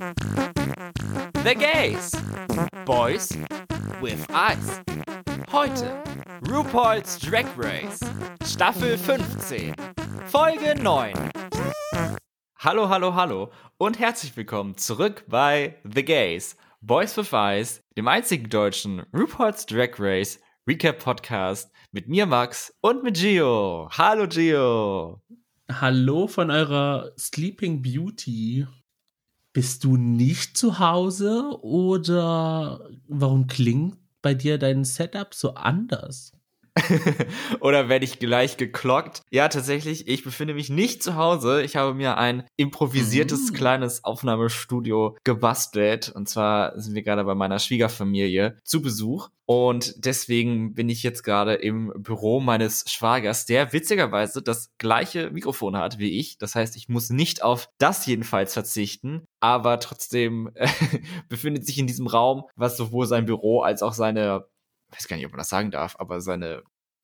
The Gays. Boys with Eyes. Heute RuPaul's Drag Race. Staffel 15. Folge 9. Hallo, hallo, hallo und herzlich willkommen zurück bei The Gays. Boys with Eyes, dem einzigen deutschen RuPaul's Drag Race Recap Podcast mit mir Max und mit Gio. Hallo Gio. Hallo von eurer Sleeping Beauty. Bist du nicht zu Hause oder warum klingt bei dir dein Setup so anders? Oder werde ich gleich geklockt? Ja, tatsächlich, ich befinde mich nicht zu Hause. Ich habe mir ein improvisiertes mm. kleines Aufnahmestudio gebastelt. Und zwar sind wir gerade bei meiner Schwiegerfamilie zu Besuch. Und deswegen bin ich jetzt gerade im Büro meines Schwagers, der witzigerweise das gleiche Mikrofon hat wie ich. Das heißt, ich muss nicht auf das jedenfalls verzichten, aber trotzdem befindet sich in diesem Raum, was sowohl sein Büro als auch seine weiß gar nicht, ob man das sagen darf, aber seine,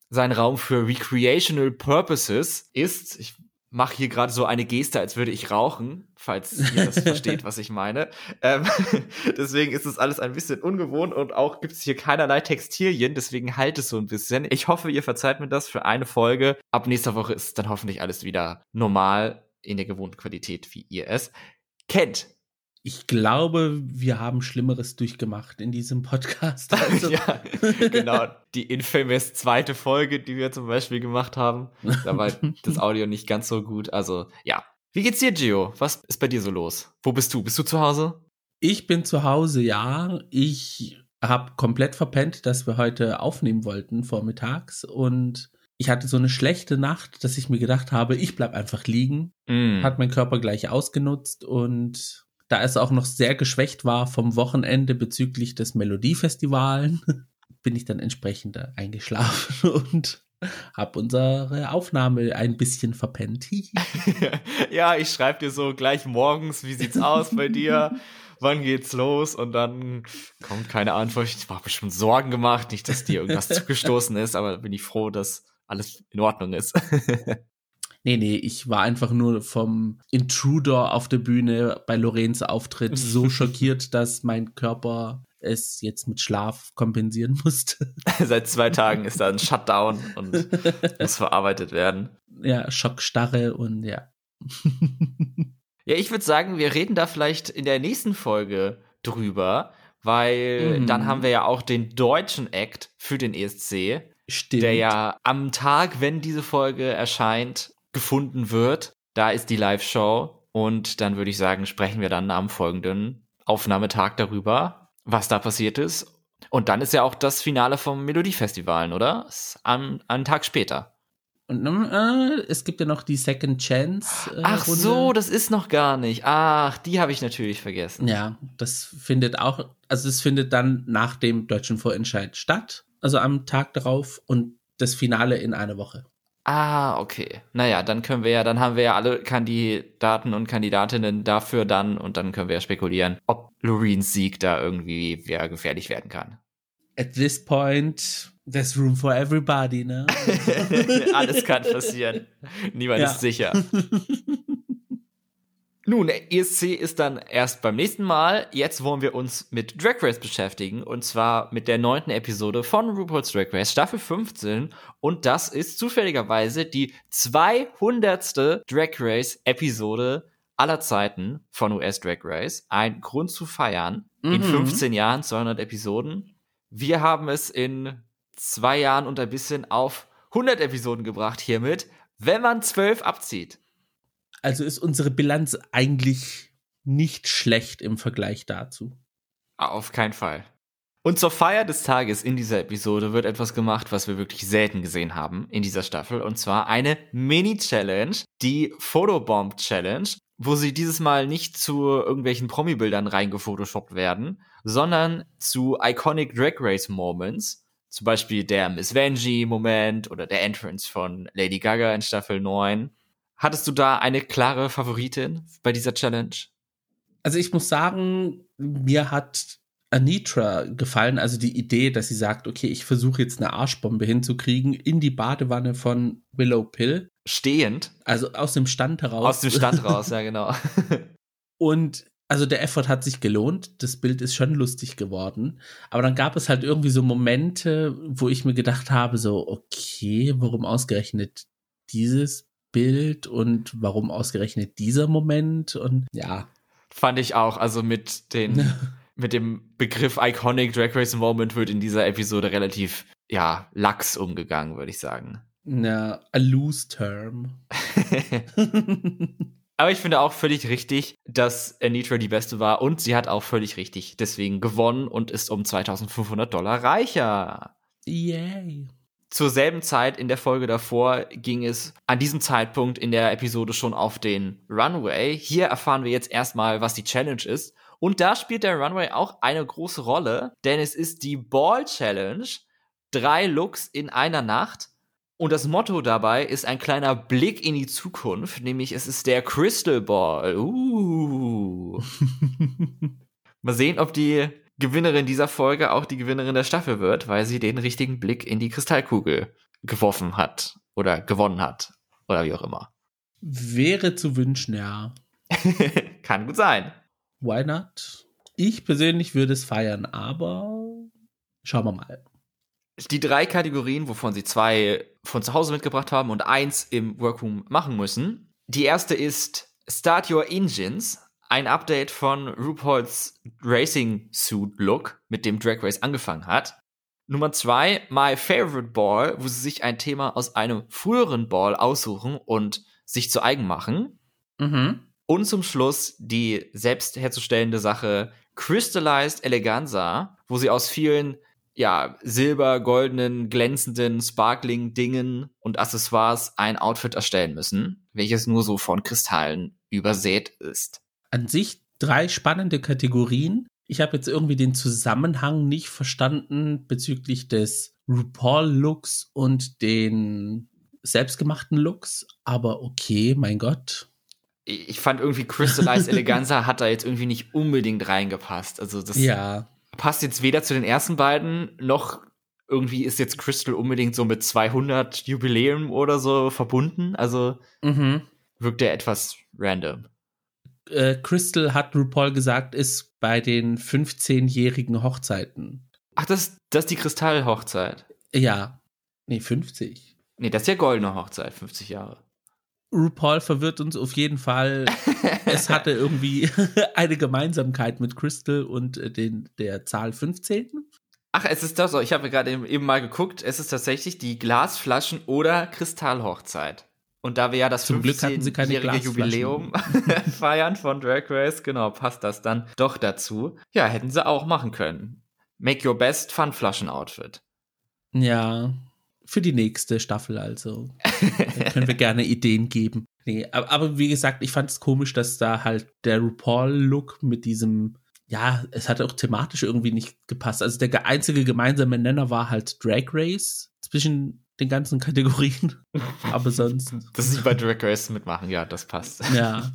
sein Raum für recreational purposes ist, ich mache hier gerade so eine Geste, als würde ich rauchen, falls ihr das versteht, was ich meine. Ähm, deswegen ist es alles ein bisschen ungewohnt und auch gibt es hier keinerlei Textilien, deswegen halt es so ein bisschen. Ich hoffe, ihr verzeiht mir das für eine Folge. Ab nächster Woche ist dann hoffentlich alles wieder normal in der gewohnten Qualität, wie ihr es kennt ich glaube, wir haben Schlimmeres durchgemacht in diesem Podcast. Also. ja, genau. Die infamous zweite Folge, die wir zum Beispiel gemacht haben. Da war das Audio nicht ganz so gut. Also, ja. Wie geht's dir, Gio? Was ist bei dir so los? Wo bist du? Bist du zu Hause? Ich bin zu Hause, ja. Ich habe komplett verpennt, dass wir heute aufnehmen wollten vormittags und ich hatte so eine schlechte Nacht, dass ich mir gedacht habe, ich bleib einfach liegen. Mm. Hat mein Körper gleich ausgenutzt und da es auch noch sehr geschwächt war vom Wochenende bezüglich des Melodiefestivalen, bin ich dann entsprechend eingeschlafen und habe unsere Aufnahme ein bisschen verpennt. ja, ich schreibe dir so gleich morgens, wie sieht's aus bei dir? Wann geht's los? Und dann kommt keine Antwort. Ich habe mir schon Sorgen gemacht, nicht, dass dir irgendwas zugestoßen ist, aber bin ich froh, dass alles in Ordnung ist. Nee, nee, ich war einfach nur vom Intruder auf der Bühne bei Lorenz Auftritt so schockiert, dass mein Körper es jetzt mit Schlaf kompensieren musste. Seit zwei Tagen ist da ein Shutdown und muss verarbeitet werden. Ja, Schockstarre und ja. ja, ich würde sagen, wir reden da vielleicht in der nächsten Folge drüber, weil mhm. dann haben wir ja auch den deutschen Act für den ESC. Stimmt. Der ja am Tag, wenn diese Folge erscheint, gefunden wird. Da ist die Live-Show und dann würde ich sagen, sprechen wir dann am folgenden Aufnahmetag darüber, was da passiert ist. Und dann ist ja auch das Finale vom Melodiefestival, oder? Am, einen Tag später. Und äh, es gibt ja noch die Second Chance. Äh, Ach Runde. so, das ist noch gar nicht. Ach, die habe ich natürlich vergessen. Ja, das findet auch, also es findet dann nach dem deutschen Vorentscheid statt, also am Tag darauf und das Finale in einer Woche. Ah, okay. Naja, dann können wir ja, dann haben wir ja alle Kandidaten und Kandidatinnen dafür dann und dann können wir ja spekulieren, ob Loreens Sieg da irgendwie wer gefährlich werden kann. At this point, there's room for everybody, ne? Alles kann passieren. Niemand ja. ist sicher. Nun, ESC ist dann erst beim nächsten Mal. Jetzt wollen wir uns mit Drag Race beschäftigen. Und zwar mit der neunten Episode von RuPaul's Drag Race, Staffel 15. Und das ist zufälligerweise die 200. Drag Race Episode aller Zeiten von US Drag Race. Ein Grund zu feiern. Mhm. In 15 Jahren 200 Episoden. Wir haben es in zwei Jahren und ein bisschen auf 100 Episoden gebracht hiermit, wenn man 12 abzieht. Also ist unsere Bilanz eigentlich nicht schlecht im Vergleich dazu. Auf keinen Fall. Und zur Feier des Tages in dieser Episode wird etwas gemacht, was wir wirklich selten gesehen haben in dieser Staffel. Und zwar eine Mini-Challenge, die Photobomb Challenge, wo sie dieses Mal nicht zu irgendwelchen Promi-Bildern reingefotoshoppt werden, sondern zu Iconic Drag Race Moments. Zum Beispiel der Miss Vanjie-Moment oder der Entrance von Lady Gaga in Staffel 9. Hattest du da eine klare Favoritin bei dieser Challenge? Also ich muss sagen, mir hat Anitra gefallen, also die Idee, dass sie sagt, okay, ich versuche jetzt eine Arschbombe hinzukriegen in die Badewanne von Willow Pill. Stehend. Also aus dem Stand heraus. Aus dem Stand raus, ja genau. Und also der Effort hat sich gelohnt, das Bild ist schon lustig geworden, aber dann gab es halt irgendwie so Momente, wo ich mir gedacht habe, so, okay, warum ausgerechnet dieses Bild und warum ausgerechnet dieser Moment und ja. Fand ich auch, also mit den, mit dem Begriff Iconic Drag Race Moment wird in dieser Episode relativ, ja, lax umgegangen, würde ich sagen. Na, a loose term. Aber ich finde auch völlig richtig, dass Anitra die Beste war und sie hat auch völlig richtig deswegen gewonnen und ist um 2500 Dollar reicher. Yay. Zur selben Zeit in der Folge davor ging es an diesem Zeitpunkt in der Episode schon auf den Runway. Hier erfahren wir jetzt erstmal, was die Challenge ist. Und da spielt der Runway auch eine große Rolle, denn es ist die Ball Challenge. Drei Looks in einer Nacht. Und das Motto dabei ist ein kleiner Blick in die Zukunft, nämlich es ist der Crystal Ball. Uh. Mal sehen, ob die Gewinnerin dieser Folge auch die Gewinnerin der Staffel wird, weil sie den richtigen Blick in die Kristallkugel geworfen hat oder gewonnen hat oder wie auch immer. Wäre zu wünschen, ja. Kann gut sein. Why not? Ich persönlich würde es feiern, aber schauen wir mal die drei Kategorien, wovon sie zwei von zu Hause mitgebracht haben und eins im Workroom machen müssen. Die erste ist Start Your Engines, ein Update von RuPaul's Racing Suit Look, mit dem Drag Race angefangen hat. Nummer zwei, My Favorite Ball, wo sie sich ein Thema aus einem früheren Ball aussuchen und sich zu eigen machen. Mhm. Und zum Schluss die selbst herzustellende Sache Crystallized Eleganza, wo sie aus vielen ja, silber, goldenen, glänzenden, sparkling Dingen und Accessoires ein Outfit erstellen müssen, welches nur so von Kristallen übersät ist. An sich drei spannende Kategorien. Ich habe jetzt irgendwie den Zusammenhang nicht verstanden bezüglich des RuPaul-Looks und den selbstgemachten Looks, aber okay, mein Gott. Ich fand irgendwie Crystallized Eleganza hat da jetzt irgendwie nicht unbedingt reingepasst. Also das ja passt jetzt weder zu den ersten beiden, noch irgendwie ist jetzt Crystal unbedingt so mit 200 Jubiläum oder so verbunden. Also mhm. wirkt er etwas random. Äh, Crystal hat RuPaul gesagt, ist bei den 15-jährigen Hochzeiten. Ach, das, das ist die Kristallhochzeit. Ja. Nee, 50. Nee, das ist ja goldene Hochzeit, 50 Jahre. RuPaul verwirrt uns auf jeden Fall. es hatte irgendwie eine Gemeinsamkeit mit Crystal und äh, den, der Zahl 15. Ach, es ist das so. Ich habe gerade eben mal geguckt. Es ist tatsächlich die Glasflaschen- oder Kristallhochzeit. Und da wir ja das 15-jährige Jubiläum feiern von Drag Race, genau, passt das dann doch dazu. Ja, hätten sie auch machen können. Make your best Pfandflaschen-Outfit. Ja, für die nächste Staffel also. da können wir gerne Ideen geben. Nee, aber, aber wie gesagt, ich fand es komisch, dass da halt der RuPaul-Look mit diesem, ja, es hat auch thematisch irgendwie nicht gepasst. Also der einzige gemeinsame Nenner war halt Drag Race zwischen den ganzen Kategorien. aber sonst. Dass sie bei Drag Race mitmachen, ja, das passt. Ja.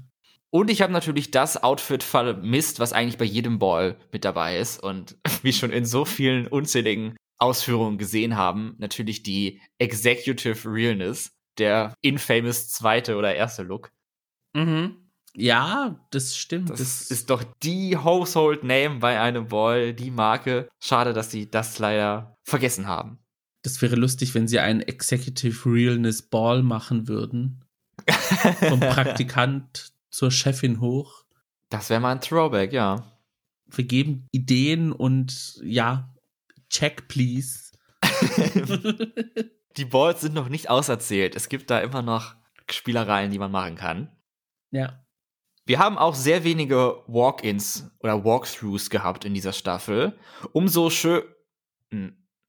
Und ich habe natürlich das Outfit vermisst, was eigentlich bei jedem Ball mit dabei ist. Und wie schon in so vielen unzähligen Ausführungen gesehen haben, natürlich die Executive Realness, der infamous zweite oder erste Look. Mhm. Ja, das stimmt. Das, das, ist doch die Household Name bei einem Ball, die Marke. Schade, dass sie das leider vergessen haben. Das wäre lustig, wenn sie einen Executive Realness Ball machen würden. Vom Praktikant zur Chefin hoch. Das wäre mal ein Throwback, ja. Wir geben Ideen und ja, Check, please. die Balls sind noch nicht auserzählt. Es gibt da immer noch Spielereien, die man machen kann. Ja. Wir haben auch sehr wenige Walk-ins oder Walkthroughs gehabt in dieser Staffel. Umso schön.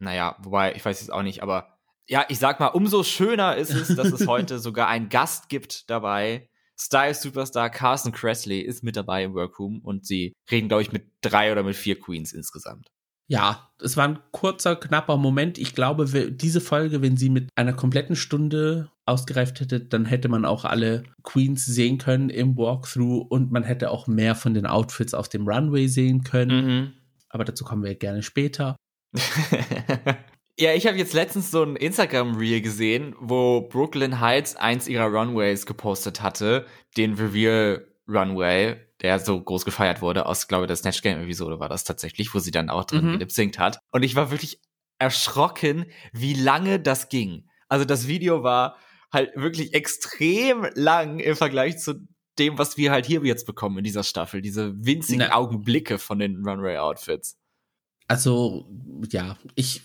Naja, wobei, ich weiß es auch nicht, aber ja, ich sag mal, umso schöner ist es, dass es heute sogar einen Gast gibt dabei. Style Superstar Carson Cressley ist mit dabei im Workroom und sie reden, glaube ich, mit drei oder mit vier Queens insgesamt. Ja, es war ein kurzer, knapper Moment. Ich glaube, diese Folge, wenn sie mit einer kompletten Stunde ausgereift hätte, dann hätte man auch alle Queens sehen können im Walkthrough und man hätte auch mehr von den Outfits auf dem Runway sehen können. Mhm. Aber dazu kommen wir gerne später. ja, ich habe jetzt letztens so ein Instagram-Reel gesehen, wo Brooklyn Heights eins ihrer Runways gepostet hatte, den Reveal Runway, der so groß gefeiert wurde, aus, glaube ich, der Snatch Game Episode war das tatsächlich, wo sie dann auch drin mhm. gelipsingt hat. Und ich war wirklich erschrocken, wie lange das ging. Also das Video war halt wirklich extrem lang im Vergleich zu dem, was wir halt hier jetzt bekommen in dieser Staffel. Diese winzigen Na. Augenblicke von den Runway-Outfits. Also, ja, ich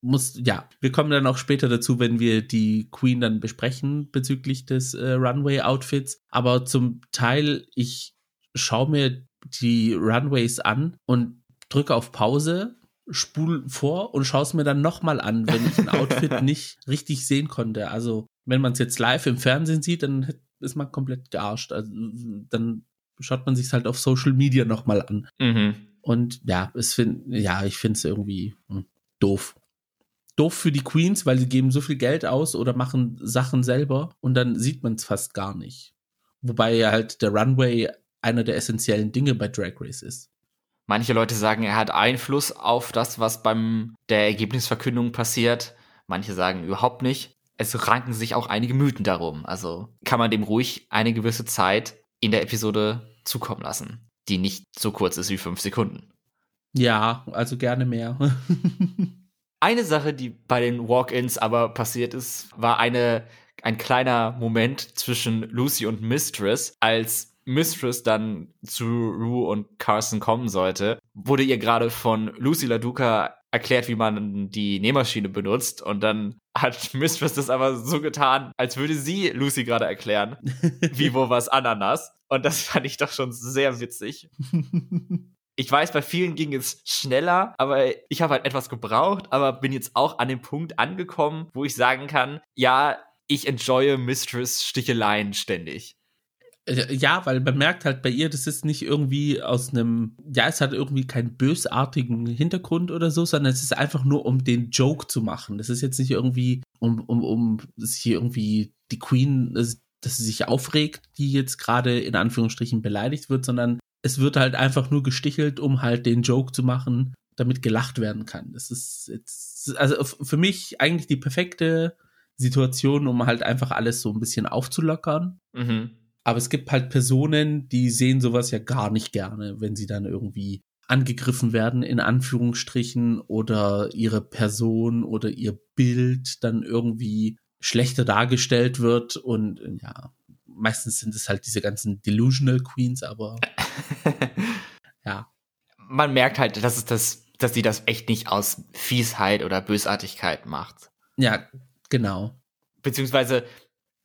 muss, ja, wir kommen dann auch später dazu, wenn wir die Queen dann besprechen bezüglich des äh, Runway-Outfits. Aber zum Teil, ich schaue mir die Runways an und drücke auf Pause, spul vor und schaue es mir dann nochmal an, wenn ich ein Outfit nicht richtig sehen konnte. Also, wenn man es jetzt live im Fernsehen sieht, dann ist man komplett gearscht. Also, dann schaut man sich halt auf Social Media nochmal an. Mhm. Und ja, es find, ja, ich finde es irgendwie hm, doof. Doof für die Queens, weil sie geben so viel Geld aus oder machen Sachen selber und dann sieht man es fast gar nicht. Wobei halt der Runway einer der essentiellen Dinge bei Drag Race ist. Manche Leute sagen, er hat Einfluss auf das, was beim der Ergebnisverkündung passiert. Manche sagen überhaupt nicht. Es ranken sich auch einige Mythen darum. Also kann man dem ruhig eine gewisse Zeit in der Episode zukommen lassen die nicht so kurz ist wie fünf Sekunden. Ja, also gerne mehr. eine Sache, die bei den Walk-ins aber passiert ist, war eine, ein kleiner Moment zwischen Lucy und Mistress, als Mistress dann zu Rue und Carson kommen sollte, wurde ihr gerade von Lucy LaDuca erklärt, wie man die Nähmaschine benutzt. Und dann hat Mistress das aber so getan, als würde sie Lucy gerade erklären, wie wo was Ananas. Und das fand ich doch schon sehr witzig. Ich weiß, bei vielen ging es schneller, aber ich habe halt etwas gebraucht, aber bin jetzt auch an dem Punkt angekommen, wo ich sagen kann, ja, ich enjoye Mistress Sticheleien ständig. Äh, ja, weil man merkt halt bei ihr, das ist nicht irgendwie aus einem, ja, es hat irgendwie keinen bösartigen Hintergrund oder so, sondern es ist einfach nur, um den Joke zu machen. Das ist jetzt nicht irgendwie, um, um, um sich irgendwie die Queen, dass sie sich aufregt, die jetzt gerade in Anführungsstrichen beleidigt wird, sondern es wird halt einfach nur gestichelt, um halt den Joke zu machen, damit gelacht werden kann. Das ist jetzt, also für mich eigentlich die perfekte Situation, um halt einfach alles so ein bisschen aufzulockern. Mhm aber es gibt halt Personen, die sehen sowas ja gar nicht gerne, wenn sie dann irgendwie angegriffen werden, in Anführungsstrichen, oder ihre Person oder ihr Bild dann irgendwie schlechter dargestellt wird. Und ja, meistens sind es halt diese ganzen Delusional Queens, aber ja. Man merkt halt, dass es das, dass sie das echt nicht aus Fiesheit oder Bösartigkeit macht. Ja, genau. Beziehungsweise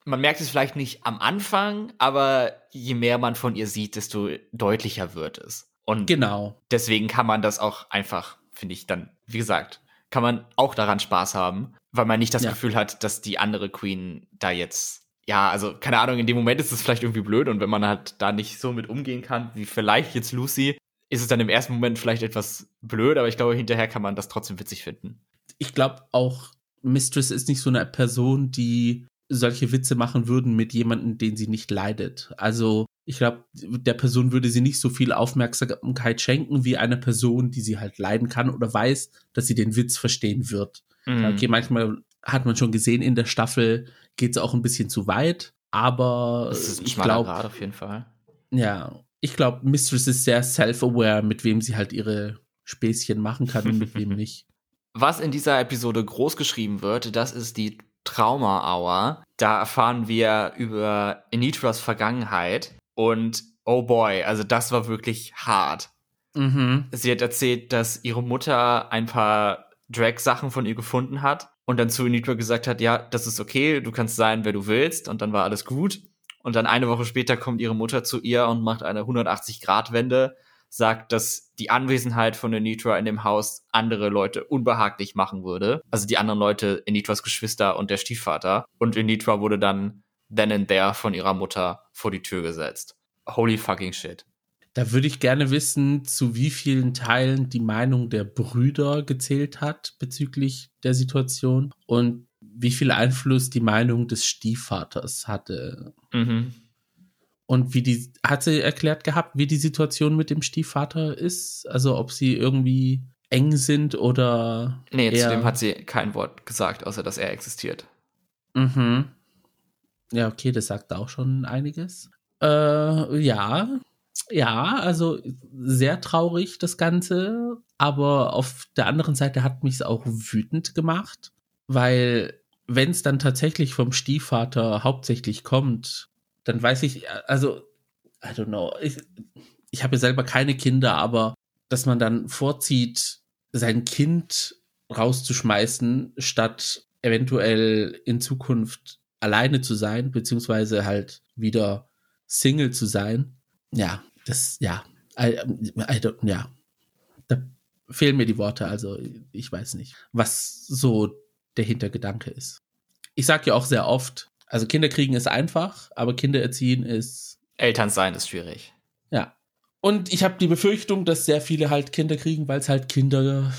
man merkt es vielleicht nicht am Anfang, aber je mehr man von ihr sieht, desto deutlicher wird es. Und genau. deswegen kann man das auch einfach, finde ich, dann, wie gesagt, kann man auch daran Spaß haben, weil man nicht das ja. Gefühl hat, dass die andere Queen da jetzt, ja, also keine Ahnung, in dem Moment ist es vielleicht irgendwie blöd und wenn man halt da nicht so mit umgehen kann, wie vielleicht jetzt Lucy, ist es dann im ersten Moment vielleicht etwas blöd, aber ich glaube, hinterher kann man das trotzdem witzig finden. Ich glaube auch, Mistress ist nicht so eine Person, die solche Witze machen würden mit jemandem, den sie nicht leidet. Also ich glaube, der Person würde sie nicht so viel Aufmerksamkeit schenken wie einer Person, die sie halt leiden kann oder weiß, dass sie den Witz verstehen wird. Mhm. Okay, manchmal hat man schon gesehen, in der Staffel geht es auch ein bisschen zu weit, aber das ist ich glaube auf jeden Fall. Ja, ich glaube, Mistress ist sehr self-aware, mit wem sie halt ihre Späßchen machen kann und mit wem nicht. Was in dieser Episode groß geschrieben wird, das ist die Trauma Hour. Da erfahren wir über Enitras Vergangenheit und oh boy, also das war wirklich hart. Mhm. Sie hat erzählt, dass ihre Mutter ein paar Drag-Sachen von ihr gefunden hat und dann zu Enitra gesagt hat, ja, das ist okay, du kannst sein, wer du willst und dann war alles gut. Und dann eine Woche später kommt ihre Mutter zu ihr und macht eine 180-Grad-Wende sagt, dass die Anwesenheit von Anitra in dem Haus andere Leute unbehaglich machen würde. Also die anderen Leute, Anitras Geschwister und der Stiefvater. Und Anitra wurde dann then and there von ihrer Mutter vor die Tür gesetzt. Holy fucking shit. Da würde ich gerne wissen, zu wie vielen Teilen die Meinung der Brüder gezählt hat bezüglich der Situation und wie viel Einfluss die Meinung des Stiefvaters hatte. Mhm. Und wie die, hat sie erklärt gehabt, wie die Situation mit dem Stiefvater ist? Also ob sie irgendwie eng sind oder. Nee, zu dem hat sie kein Wort gesagt, außer dass er existiert. Mhm. Ja, okay, das sagt auch schon einiges. Äh, ja, ja, also sehr traurig das Ganze, aber auf der anderen Seite hat mich es auch wütend gemacht, weil wenn es dann tatsächlich vom Stiefvater hauptsächlich kommt, dann weiß ich, also, I don't know, ich, ich habe ja selber keine Kinder, aber dass man dann vorzieht, sein Kind rauszuschmeißen, statt eventuell in Zukunft alleine zu sein, beziehungsweise halt wieder Single zu sein. Ja, das, ja, I, I ja, da fehlen mir die Worte, also ich weiß nicht, was so der Hintergedanke ist. Ich sage ja auch sehr oft, also Kinder kriegen ist einfach, aber Kinder erziehen ist. Eltern sein ist schwierig. Ja. Und ich habe die Befürchtung, dass sehr viele halt Kinder kriegen, weil es halt Kinder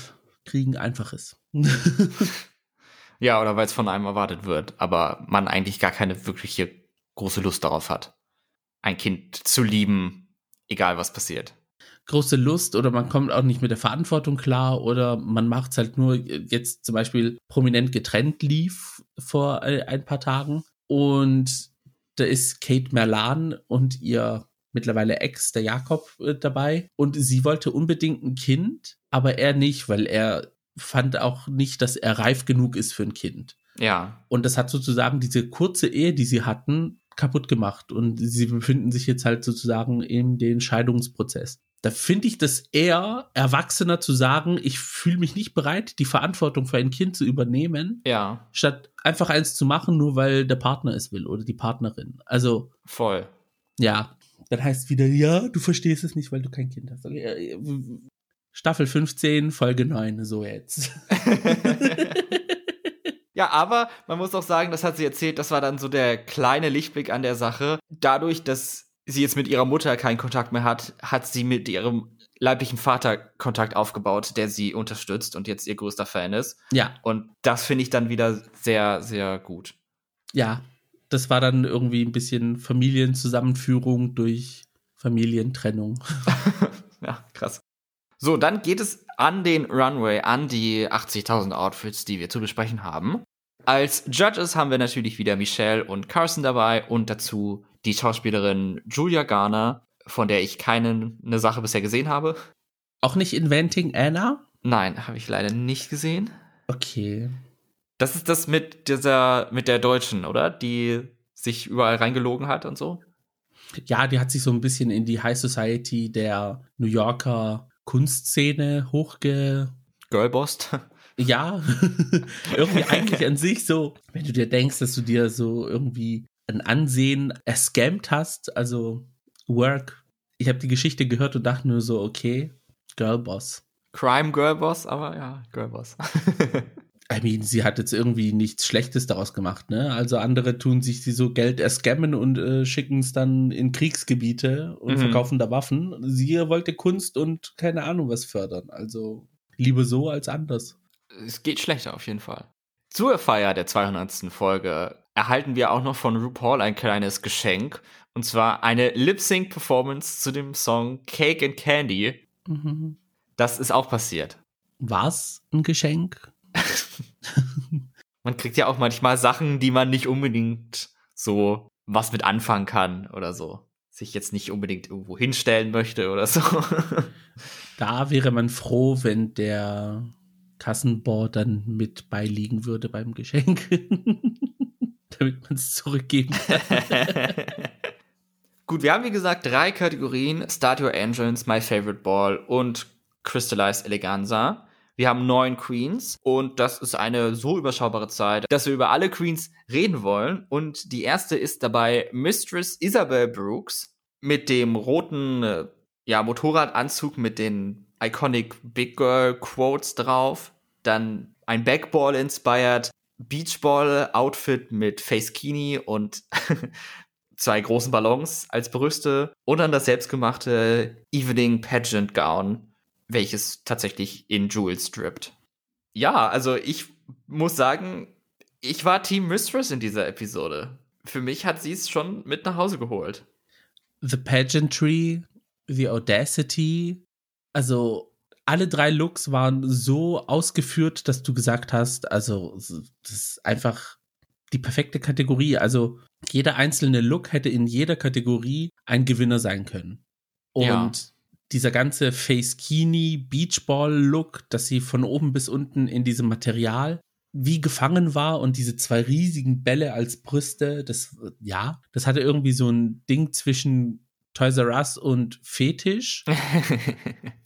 kriegen einfach ist. ja, oder weil es von einem erwartet wird, aber man eigentlich gar keine wirkliche große Lust darauf hat, ein Kind zu lieben, egal was passiert. Große Lust oder man kommt auch nicht mit der Verantwortung klar oder man macht es halt nur jetzt zum Beispiel prominent getrennt lief vor ein paar Tagen und da ist Kate Merlan und ihr mittlerweile Ex, der Jakob, äh, dabei. Und sie wollte unbedingt ein Kind, aber er nicht, weil er fand auch nicht, dass er reif genug ist für ein Kind. Ja. Und das hat sozusagen diese kurze Ehe, die sie hatten, kaputt gemacht. Und sie befinden sich jetzt halt sozusagen in den Scheidungsprozess. Da finde ich das eher erwachsener zu sagen, ich fühle mich nicht bereit, die Verantwortung für ein Kind zu übernehmen. Ja. Statt einfach eins zu machen, nur weil der Partner es will oder die Partnerin. Also. Voll. Ja. Dann heißt wieder, ja, du verstehst es nicht, weil du kein Kind hast. Okay. Staffel 15, Folge 9, so jetzt. ja, aber man muss auch sagen, das hat sie erzählt, das war dann so der kleine Lichtblick an der Sache. Dadurch, dass sie jetzt mit ihrer Mutter keinen Kontakt mehr hat, hat sie mit ihrem leiblichen Vater Kontakt aufgebaut, der sie unterstützt und jetzt ihr größter Fan ist. Ja. Und das finde ich dann wieder sehr, sehr gut. Ja, das war dann irgendwie ein bisschen Familienzusammenführung durch Familientrennung. ja, krass. So, dann geht es an den Runway, an die 80.000 Outfits, die wir zu besprechen haben. Als Judges haben wir natürlich wieder Michelle und Carson dabei und dazu die Schauspielerin Julia Garner, von der ich keine eine Sache bisher gesehen habe. Auch nicht Inventing Anna? Nein, habe ich leider nicht gesehen. Okay. Das ist das mit dieser, mit der Deutschen, oder? Die sich überall reingelogen hat und so. Ja, die hat sich so ein bisschen in die High Society der New Yorker Kunstszene hochge. Girlbost. Ja, irgendwie eigentlich an sich so, wenn du dir denkst, dass du dir so irgendwie ein Ansehen erscammt hast, also Work. Ich habe die Geschichte gehört und dachte nur so, okay, Girlboss. Crime Girlboss, aber ja, Girlboss. I mean, sie hat jetzt irgendwie nichts Schlechtes daraus gemacht, ne? Also andere tun sich sie so Geld erscammen und äh, schicken es dann in Kriegsgebiete und mhm. verkaufen da Waffen. Sie wollte Kunst und keine Ahnung was fördern. Also lieber so als anders. Es geht schlechter auf jeden Fall. Zur Feier der 200. Folge erhalten wir auch noch von RuPaul ein kleines Geschenk. Und zwar eine Lip-Sync-Performance zu dem Song Cake and Candy. Mhm. Das ist auch passiert. Was ein Geschenk? man kriegt ja auch manchmal Sachen, die man nicht unbedingt so was mit anfangen kann oder so. Sich jetzt nicht unbedingt irgendwo hinstellen möchte oder so. Da wäre man froh, wenn der Kassenbord dann mit beiliegen würde beim Geschenk. Damit man es zurückgeben kann. Gut, wir haben wie gesagt drei Kategorien: Start Your Engines, My Favorite Ball und Crystallized Eleganza. Wir haben neun Queens und das ist eine so überschaubare Zeit, dass wir über alle Queens reden wollen. Und die erste ist dabei Mistress Isabel Brooks mit dem roten äh, ja, Motorradanzug mit den iconic Big Girl Quotes drauf. Dann ein Backball-inspired Beachball-Outfit mit Facekini und zwei großen Ballons als Brüste und dann das selbstgemachte Evening Pageant Gown welches tatsächlich in Jewels strippt. Ja, also ich muss sagen, ich war Team Mistress in dieser Episode. Für mich hat sie es schon mit nach Hause geholt. The Pageantry, The Audacity, also alle drei Looks waren so ausgeführt, dass du gesagt hast, also das ist einfach die perfekte Kategorie. Also jeder einzelne Look hätte in jeder Kategorie ein Gewinner sein können. Und ja. dieser ganze Face-Kini Beachball-Look, dass sie von oben bis unten in diesem Material wie gefangen war und diese zwei riesigen Bälle als Brüste, das, ja, das hatte irgendwie so ein Ding zwischen Toys R Us und Fetisch.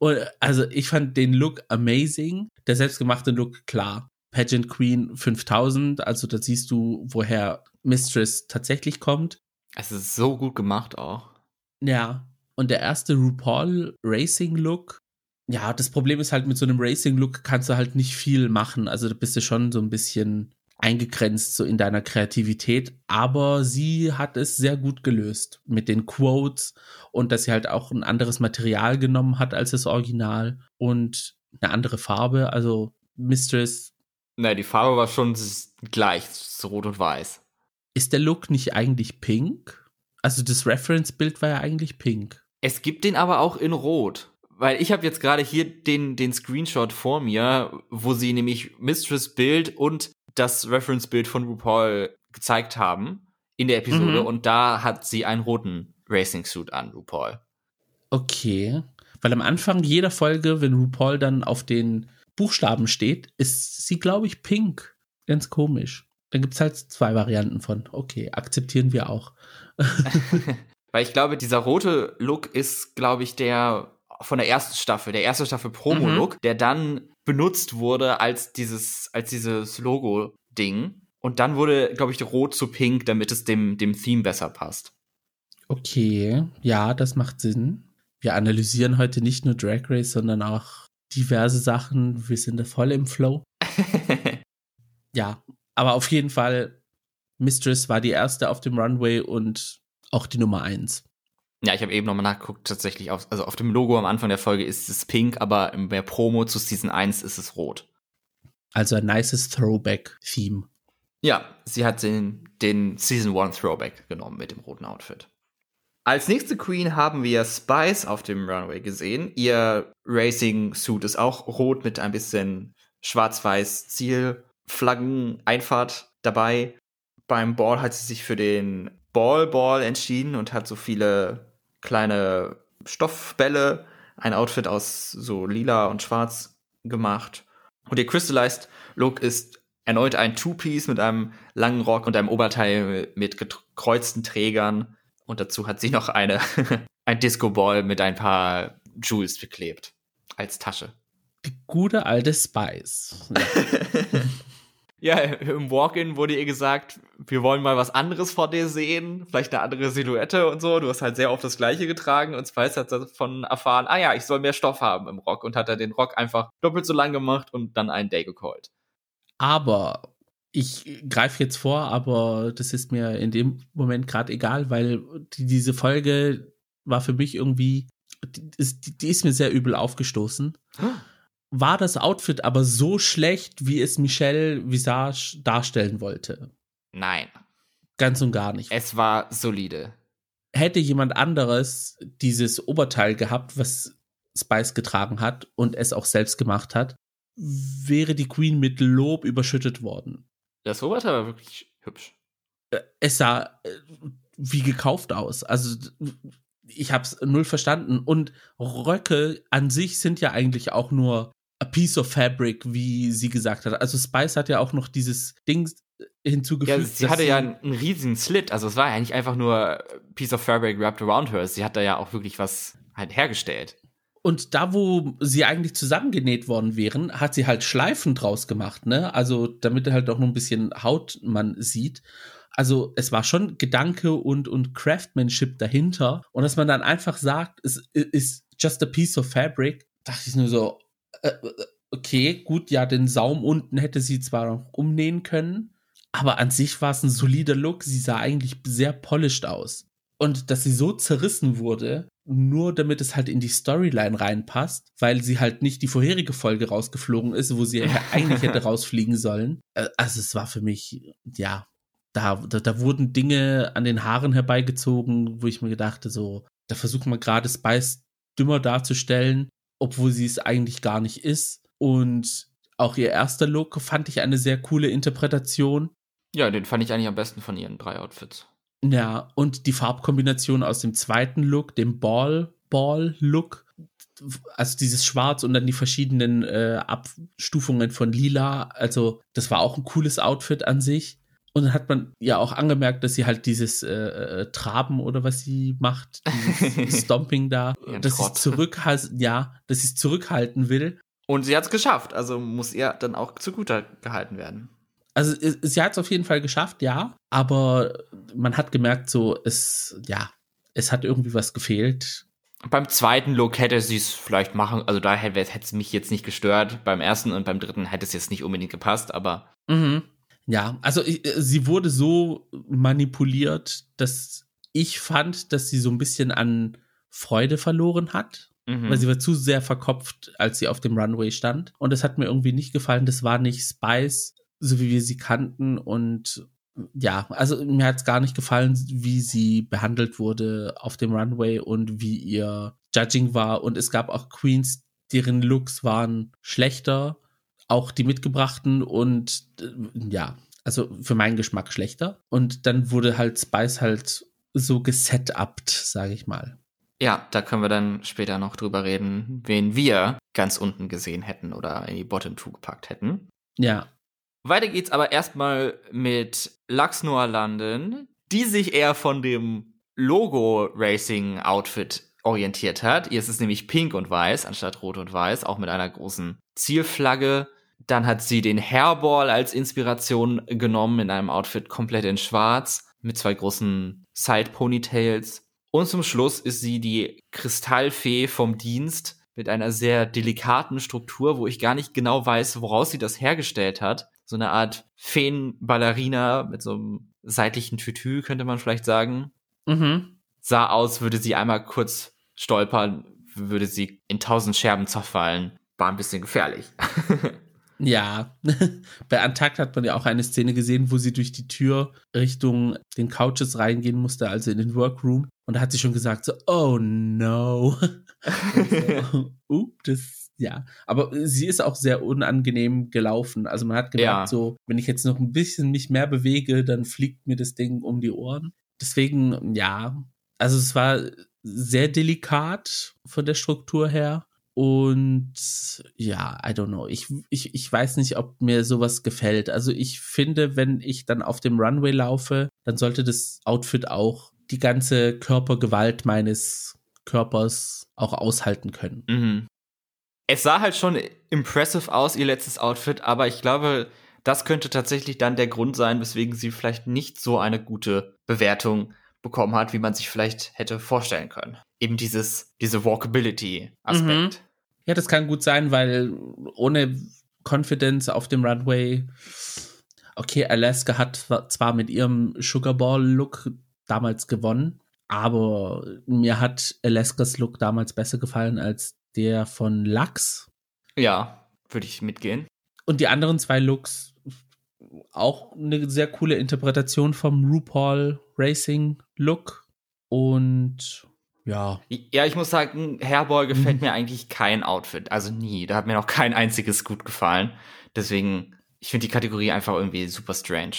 und, also ich fand den Look amazing. Der selbstgemachte Look, klar. Pageant Queen 5000, also da siehst du, woher Mistress tatsächlich kommt. Es ist so gut gemacht auch. Ja. Und der erste RuPaul Racing Look, ja, das Problem ist halt, mit so einem Racing-Look kannst du halt nicht viel machen. Also da bist du schon so ein bisschen eingegrenzt so in deiner Kreativität. Aber sie hat es sehr gut gelöst mit den Quotes und dass sie halt auch ein anderes Material genommen hat als das Original und eine andere Farbe. Also Mistress. Nein, die Farbe war schon gleich, so rot und weiß. Ist der Look nicht eigentlich pink? Also das Reference-Bild war ja eigentlich pink. Es gibt den aber auch in rot weil ich habe jetzt gerade hier den, den Screenshot vor mir, wo sie nämlich Mistress Bild und das Reference-Bild von RuPaul gezeigt haben in der Episode mhm. und da hat sie einen roten Racing-Suit an, RuPaul. Okay. Weil am Anfang jeder Folge, wenn RuPaul dann auf den Buchstaben steht, ist sie, glaube ich, pink. Ganz komisch. Dann gibt es halt zwei Varianten von, okay, akzeptieren wir auch. Weil ich glaube, dieser rote Look ist, glaube ich, der von der ersten Staffel, der erste Staffel Promo-Look, mhm. der dann benutzt wurde als dieses, als dieses Logo-Ding. Und dann wurde, glaube ich, rot zu pink, damit es dem, dem Theme besser passt. Okay, ja, das macht Sinn. Wir analysieren heute nicht nur Drag Race, sondern auch diverse Sachen. Wir sind da voll im Flow. ja, aber auf jeden Fall, Mistress war die erste auf dem Runway und auch die Nummer eins. Ja, ich habe eben nochmal nachgeguckt, tatsächlich, auf, also auf dem Logo am Anfang der Folge ist es pink, aber in der Promo zu Season 1 ist es rot. Also ein nices Throwback-Theme. Ja, sie hat den, den Season 1 Throwback genommen mit dem roten Outfit. Als nächste Queen haben wir Spice auf dem Runway gesehen. Ihr Racing-Suit ist auch rot mit ein bisschen schwarz-weiß Zielflaggen, Einfahrt dabei. Beim Ball hat sie sich für den Ball Ball entschieden und hat so viele kleine Stoffbälle, ein Outfit aus so lila und schwarz gemacht. Und ihr Crystallized Look ist erneut ein Two-Piece mit einem langen Rock und einem Oberteil mit gekreuzten Trägern. Und dazu hat sie noch eine, ein Disco-Ball mit ein paar Jewels beklebt. Als Tasche. Die gute alte Spice. Ja. Im Walk-In wurde ihr gesagt, wir wollen mal was anderes vor dir sehen, vielleicht eine andere Silhouette und so. Du hast halt sehr oft das Gleiche getragen und Spice hat davon erfahren, ah ja, ich soll mehr Stoff haben im Rock und hat er den Rock einfach doppelt so lang gemacht und dann einen Day gecallt. Aber ich greife jetzt vor, aber das ist mir in dem Moment gerade egal, weil die, diese Folge war für mich irgendwie, die ist, die ist mir sehr übel aufgestoßen. War das Outfit aber so schlecht, wie es Michelle Visage darstellen wollte? Nein. Ganz und gar nicht. Es war solide. Hätte jemand anderes dieses Oberteil gehabt, was Spice getragen hat und es auch selbst gemacht hat, wäre die Queen mit Lob überschüttet worden. Das Oberteil war wirklich hübsch. Äh, es sah äh, wie gekauft aus. Also ich habe es null verstanden. Und Röcke an sich sind ja eigentlich auch nur a piece of fabric, wie sie gesagt hat. Also Spice hat ja auch noch dieses Ding hinzugefügt. Ja, sie hatte ja einen, riesigen Slit. Also es war ja nicht einfach nur piece of fabric wrapped around her. Sie hat da ja auch wirklich was halt hergestellt. Und da, wo sie eigentlich zusammengenäht worden wären, hat sie halt Schleifen draus gemacht, ne? Also, damit halt auch noch ein bisschen Haut man sieht. Also, es war schon Gedanke und, und Craftsmanship dahinter. Und dass man dann einfach sagt, es ist just a piece of fabric, dachte ich nur so, äh, äh, okay, gut, ja, den Saum unten hätte sie zwar noch umnähen können, aber an sich war es ein solider Look. Sie sah eigentlich sehr polished aus. Und dass sie so zerrissen wurde, nur damit es halt in die Storyline reinpasst, weil sie halt nicht die vorherige Folge rausgeflogen ist, wo sie eigentlich hätte rausfliegen sollen. Äh, also es war für mich, ja, da, da, da wurden Dinge an den Haaren herbeigezogen, wo ich mir gedachte, so, da versucht man gerade Spice dümmer darzustellen, obwohl sie es eigentlich gar nicht ist. Und auch ihr erster Look fand ich eine sehr coole Interpretation. Ja, den fand ich eigentlich am besten von ihren drei Outfits. Ja, und die Farbkombination aus dem zweiten Look, dem Ball, Ball-Look, also dieses Schwarz und dann die verschiedenen äh, Abstufungen von Lila. Also, das war auch ein cooles Outfit an sich. Und dann hat man ja auch angemerkt, dass sie halt dieses äh, äh Traben oder was sie macht, dieses Stomping da, ja, dass sie zurück, ja, dass sie zurückhalten will. Und sie hat es geschafft, also muss ihr dann auch zugute gehalten werden. Also sie hat es auf jeden Fall geschafft, ja, aber man hat gemerkt, so es, ja, es hat irgendwie was gefehlt. Beim zweiten Look hätte sie es vielleicht machen, also da hätte es mich jetzt nicht gestört. Beim ersten und beim dritten hätte es jetzt nicht unbedingt gepasst, aber. Mhm. Ja, also ich, sie wurde so manipuliert, dass ich fand, dass sie so ein bisschen an Freude verloren hat. Mhm. Weil sie war zu sehr verkopft, als sie auf dem Runway stand. Und das hat mir irgendwie nicht gefallen. Das war nicht Spice, so wie wir sie kannten. Und ja, also mir hat es gar nicht gefallen, wie sie behandelt wurde auf dem Runway und wie ihr Judging war. Und es gab auch Queens, deren Looks waren schlechter, auch die mitgebrachten und äh, ja, also für meinen Geschmack schlechter. Und dann wurde halt Spice halt so gesetupt, sage ich mal. Ja, da können wir dann später noch drüber reden, wen wir ganz unten gesehen hätten oder in die Bottom 2 gepackt hätten. Ja, weiter geht's aber erstmal mit Lux Noir London, die sich eher von dem Logo-Racing-Outfit orientiert hat. Ihr ist es nämlich pink und weiß anstatt rot und weiß, auch mit einer großen Zielflagge. Dann hat sie den Hairball als Inspiration genommen in einem Outfit komplett in schwarz mit zwei großen Side-Ponytails. Und zum Schluss ist sie die Kristallfee vom Dienst mit einer sehr delikaten Struktur, wo ich gar nicht genau weiß, woraus sie das hergestellt hat so eine Art Feenballerina mit so einem seitlichen Tütü, könnte man vielleicht sagen. Mhm. Sah aus, würde sie einmal kurz stolpern, würde sie in tausend Scherben zerfallen. War ein bisschen gefährlich. ja, bei Antakt hat man ja auch eine Szene gesehen, wo sie durch die Tür Richtung den Couches reingehen musste, also in den Workroom. Und da hat sie schon gesagt so, oh no. so, uh, das ja, aber sie ist auch sehr unangenehm gelaufen. Also man hat gemerkt, ja. so, wenn ich jetzt noch ein bisschen mich mehr bewege, dann fliegt mir das Ding um die Ohren. Deswegen, ja, also es war sehr delikat von der Struktur her. Und ja, I don't know. Ich, ich, ich weiß nicht, ob mir sowas gefällt. Also ich finde, wenn ich dann auf dem Runway laufe, dann sollte das Outfit auch die ganze Körpergewalt meines Körpers auch aushalten können. Mhm es sah halt schon impressive aus, ihr letztes Outfit, aber ich glaube, das könnte tatsächlich dann der Grund sein, weswegen sie vielleicht nicht so eine gute Bewertung bekommen hat, wie man sich vielleicht hätte vorstellen können. Eben dieses, diese Walkability-Aspekt. Mhm. Ja, das kann gut sein, weil ohne Confidence auf dem Runway, okay, Alaska hat zwar mit ihrem Sugarball-Look damals gewonnen, aber mir hat Alaskas Look damals besser gefallen als der von Lux. Ja, würde ich mitgehen. Und die anderen zwei Looks auch eine sehr coole Interpretation vom RuPaul Racing Look. Und ja. Ja, ich muss sagen, Hairball gefällt mhm. mir eigentlich kein Outfit. Also nie. Da hat mir noch kein einziges gut gefallen. Deswegen, ich finde die Kategorie einfach irgendwie super strange.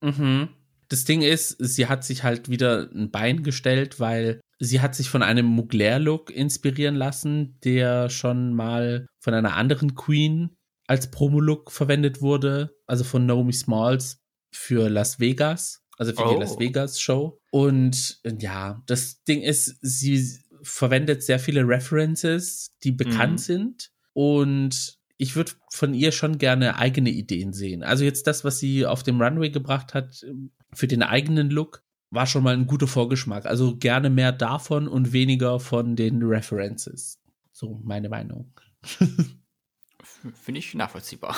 Mhm. Das Ding ist, sie hat sich halt wieder ein Bein gestellt, weil Sie hat sich von einem Mugler-Look inspirieren lassen, der schon mal von einer anderen Queen als Promo-Look verwendet wurde, also von Naomi Smalls für Las Vegas, also für oh. die Las Vegas Show. Und ja, das Ding ist, sie verwendet sehr viele References, die bekannt mhm. sind. Und ich würde von ihr schon gerne eigene Ideen sehen. Also jetzt das, was sie auf dem Runway gebracht hat, für den eigenen Look, war schon mal ein guter Vorgeschmack. Also gerne mehr davon und weniger von den References. So meine Meinung. Finde ich nachvollziehbar.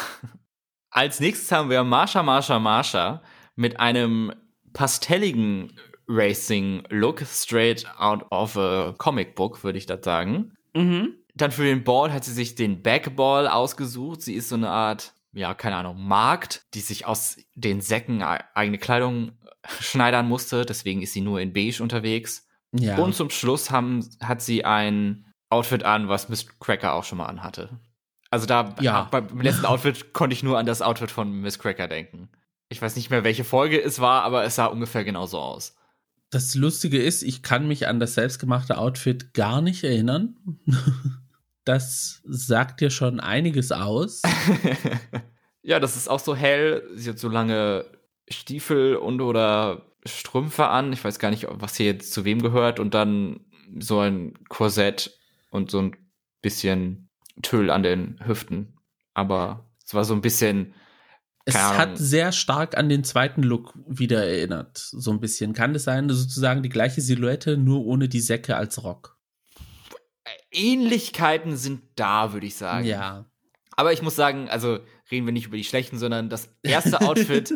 Als nächstes haben wir Marsha, Marsha, Marsha mit einem pastelligen Racing-Look, straight out of a comic book, würde ich das sagen. Mhm. Dann für den Ball hat sie sich den Backball ausgesucht. Sie ist so eine Art, ja, keine Ahnung, Markt, die sich aus den Säcken eigene Kleidung schneidern musste, deswegen ist sie nur in beige unterwegs. Ja. Und zum Schluss haben, hat sie ein Outfit an, was Miss Cracker auch schon mal anhatte. Also da ja. beim letzten Outfit konnte ich nur an das Outfit von Miss Cracker denken. Ich weiß nicht mehr, welche Folge es war, aber es sah ungefähr genauso aus. Das Lustige ist, ich kann mich an das selbstgemachte Outfit gar nicht erinnern. Das sagt dir schon einiges aus. ja, das ist auch so hell. Sie hat so lange Stiefel und oder Strümpfe an. Ich weiß gar nicht, was hier jetzt zu wem gehört. Und dann so ein Korsett und so ein bisschen Tüll an den Hüften. Aber es war so ein bisschen. Es hat sehr stark an den zweiten Look wieder erinnert. So ein bisschen. Kann es sein, sozusagen die gleiche Silhouette, nur ohne die Säcke als Rock? Ähnlichkeiten sind da, würde ich sagen. Ja. Aber ich muss sagen, also reden wir nicht über die schlechten, sondern das erste Outfit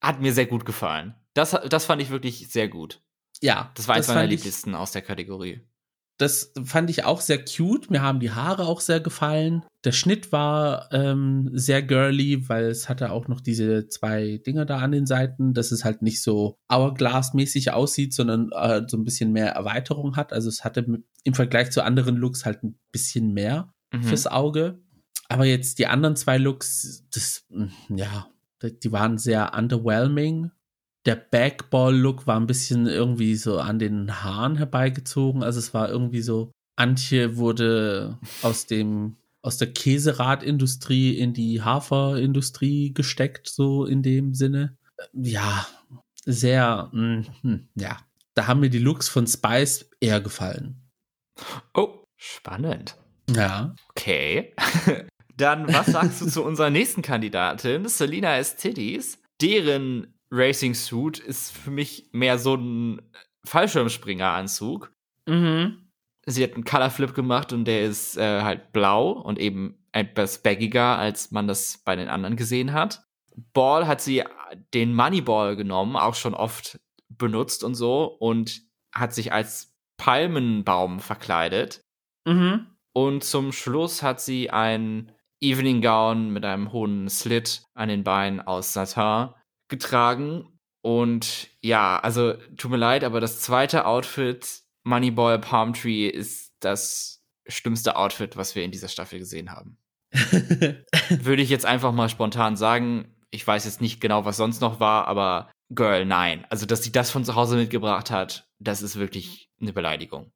hat mir sehr gut gefallen. Das, das fand ich wirklich sehr gut. Ja. Das war eins meiner Lieblisten aus der Kategorie. Das fand ich auch sehr cute. Mir haben die Haare auch sehr gefallen. Der Schnitt war ähm, sehr girly, weil es hatte auch noch diese zwei Dinger da an den Seiten, dass es halt nicht so Hourglass-mäßig aussieht, sondern äh, so ein bisschen mehr Erweiterung hat. Also es hatte im Vergleich zu anderen Looks halt ein bisschen mehr mhm. fürs Auge. Aber jetzt die anderen zwei Looks, das, hm, ja, die waren sehr underwhelming der Backball-Look war ein bisschen irgendwie so an den Haaren herbeigezogen. Also es war irgendwie so, Antje wurde aus dem aus der Käseradindustrie in die Haferindustrie gesteckt, so in dem Sinne. Ja, sehr, mh, hm, ja. Da haben mir die Looks von Spice eher gefallen. Oh, spannend. Ja. Okay. Dann, was sagst du zu unserer nächsten Kandidatin, Selina Estidis, deren Racing Suit ist für mich mehr so ein Fallschirmspringer-Anzug. Mhm. Sie hat einen Color Flip gemacht und der ist äh, halt blau und eben etwas baggiger, als man das bei den anderen gesehen hat. Ball hat sie den Moneyball genommen, auch schon oft benutzt und so, und hat sich als Palmenbaum verkleidet. Mhm. Und zum Schluss hat sie ein Evening Gown mit einem hohen Slit an den Beinen aus Satin getragen. Und ja, also tut mir leid, aber das zweite Outfit, Moneyball Palm Tree, ist das schlimmste Outfit, was wir in dieser Staffel gesehen haben. Würde ich jetzt einfach mal spontan sagen. Ich weiß jetzt nicht genau, was sonst noch war, aber Girl, nein. Also, dass sie das von zu Hause mitgebracht hat, das ist wirklich eine Beleidigung.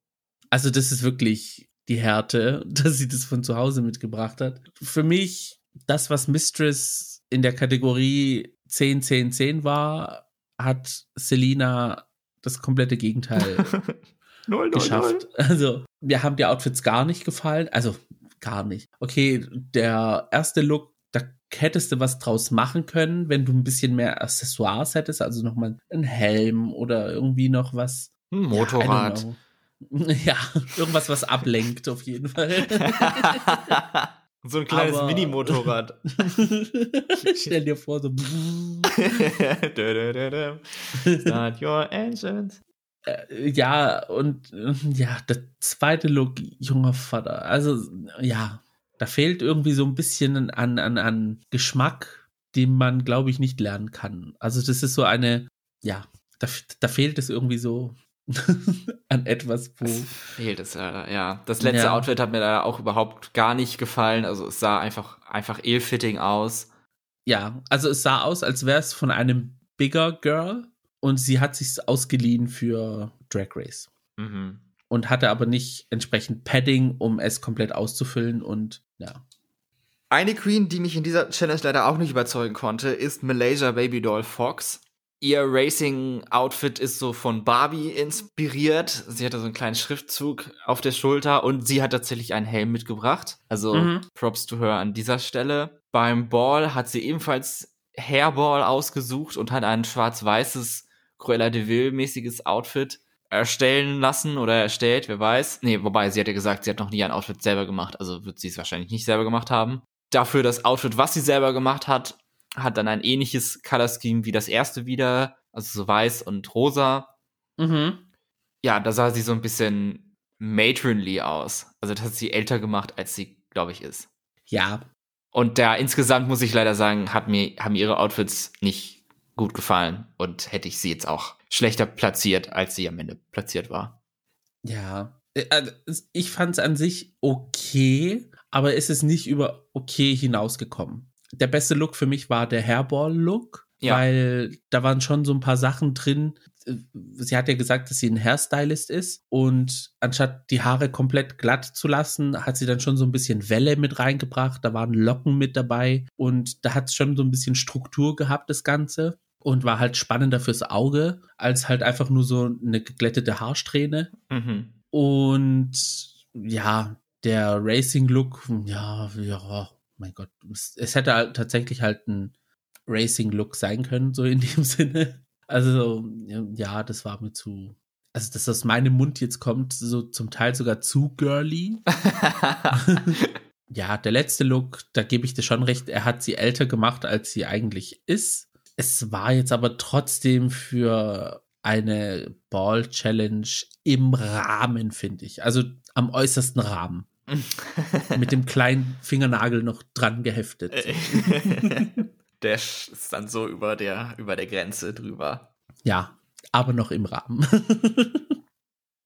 Also, das ist wirklich die Härte, dass sie das von zu Hause mitgebracht hat. Für mich, das, was Mistress in der Kategorie 10, 10, 10 war, hat Selina das komplette Gegenteil 0, 0, geschafft. 0. Also, mir haben die Outfits gar nicht gefallen. Also, gar nicht. Okay, der erste Look, da hättest du was draus machen können, wenn du ein bisschen mehr Accessoires hättest, also nochmal ein Helm oder irgendwie noch was. Ein Motorrad. Ja, ja, irgendwas, was ablenkt, auf jeden Fall. So ein kleines Mini-Motorrad. Stell dir vor, so. Start your engines. Äh, ja, und äh, ja, der zweite Look, junger Vater. Also, ja, da fehlt irgendwie so ein bisschen an, an, an Geschmack, den man, glaube ich, nicht lernen kann. Also, das ist so eine, ja, da, da fehlt es irgendwie so an etwas, wo. Es fehlt es leider, ja. Das letzte ja. Outfit hat mir da auch überhaupt gar nicht gefallen. Also es sah einfach, einfach ill-fitting aus. Ja, also es sah aus, als wäre es von einem Bigger Girl und sie hat sich ausgeliehen für Drag Race. Mhm. Und hatte aber nicht entsprechend Padding, um es komplett auszufüllen und ja. Eine Queen, die mich in dieser Challenge leider auch nicht überzeugen konnte, ist Malaysia Baby Doll Fox ihr Racing-Outfit ist so von Barbie inspiriert. Sie hatte so einen kleinen Schriftzug auf der Schulter und sie hat tatsächlich einen Helm mitgebracht. Also mhm. Props to her an dieser Stelle. Beim Ball hat sie ebenfalls Hairball ausgesucht und hat ein schwarz-weißes Cruella de Vil-mäßiges Outfit erstellen lassen oder erstellt, wer weiß. Nee, wobei sie hat ja gesagt, sie hat noch nie ein Outfit selber gemacht, also wird sie es wahrscheinlich nicht selber gemacht haben. Dafür das Outfit, was sie selber gemacht hat, hat dann ein ähnliches Color Scheme wie das erste wieder, also so weiß und rosa. Mhm. Ja, da sah sie so ein bisschen matronly aus. Also das hat sie älter gemacht, als sie, glaube ich, ist. Ja. Und da insgesamt muss ich leider sagen, hat mir, haben ihre Outfits nicht gut gefallen und hätte ich sie jetzt auch schlechter platziert, als sie am Ende platziert war. Ja. Äh, also, ich fand es an sich okay, aber es ist nicht über okay hinausgekommen der beste Look für mich war der Hairball-Look. ja. weil da waren schon so ein paar Sachen drin. Sie hat ja gesagt, dass sie ein Hairstylist ist und anstatt die Haare komplett glatt zu lassen, hat sie dann schon so ein bisschen Welle mit reingebracht. Da waren Locken mit dabei und da hat es schon so ein bisschen Struktur gehabt, das Ganze. Und war halt spannender fürs Auge, als halt einfach nur so eine geglättete Haarsträhne. Mhm. Und ja, der Racing-Look, ja, ja, mein Gott, es, es hätte halt tatsächlich halt ein Racing-Look sein können, so in dem Sinne. Also, ja, das war mir zu. Also, dass aus meinem Mund jetzt kommt, so zum Teil sogar zu girly. ja, der letzte Look, da gebe ich dir schon recht, er hat sie älter gemacht, als sie eigentlich ist. Es war jetzt aber trotzdem für eine Ball Challenge im Rahmen, finde ich. Also am äußersten Rahmen. Mit dem kleinen Fingernagel noch dran geheftet. der ist dann so über der, über der Grenze drüber. Ja, aber noch im Rahmen.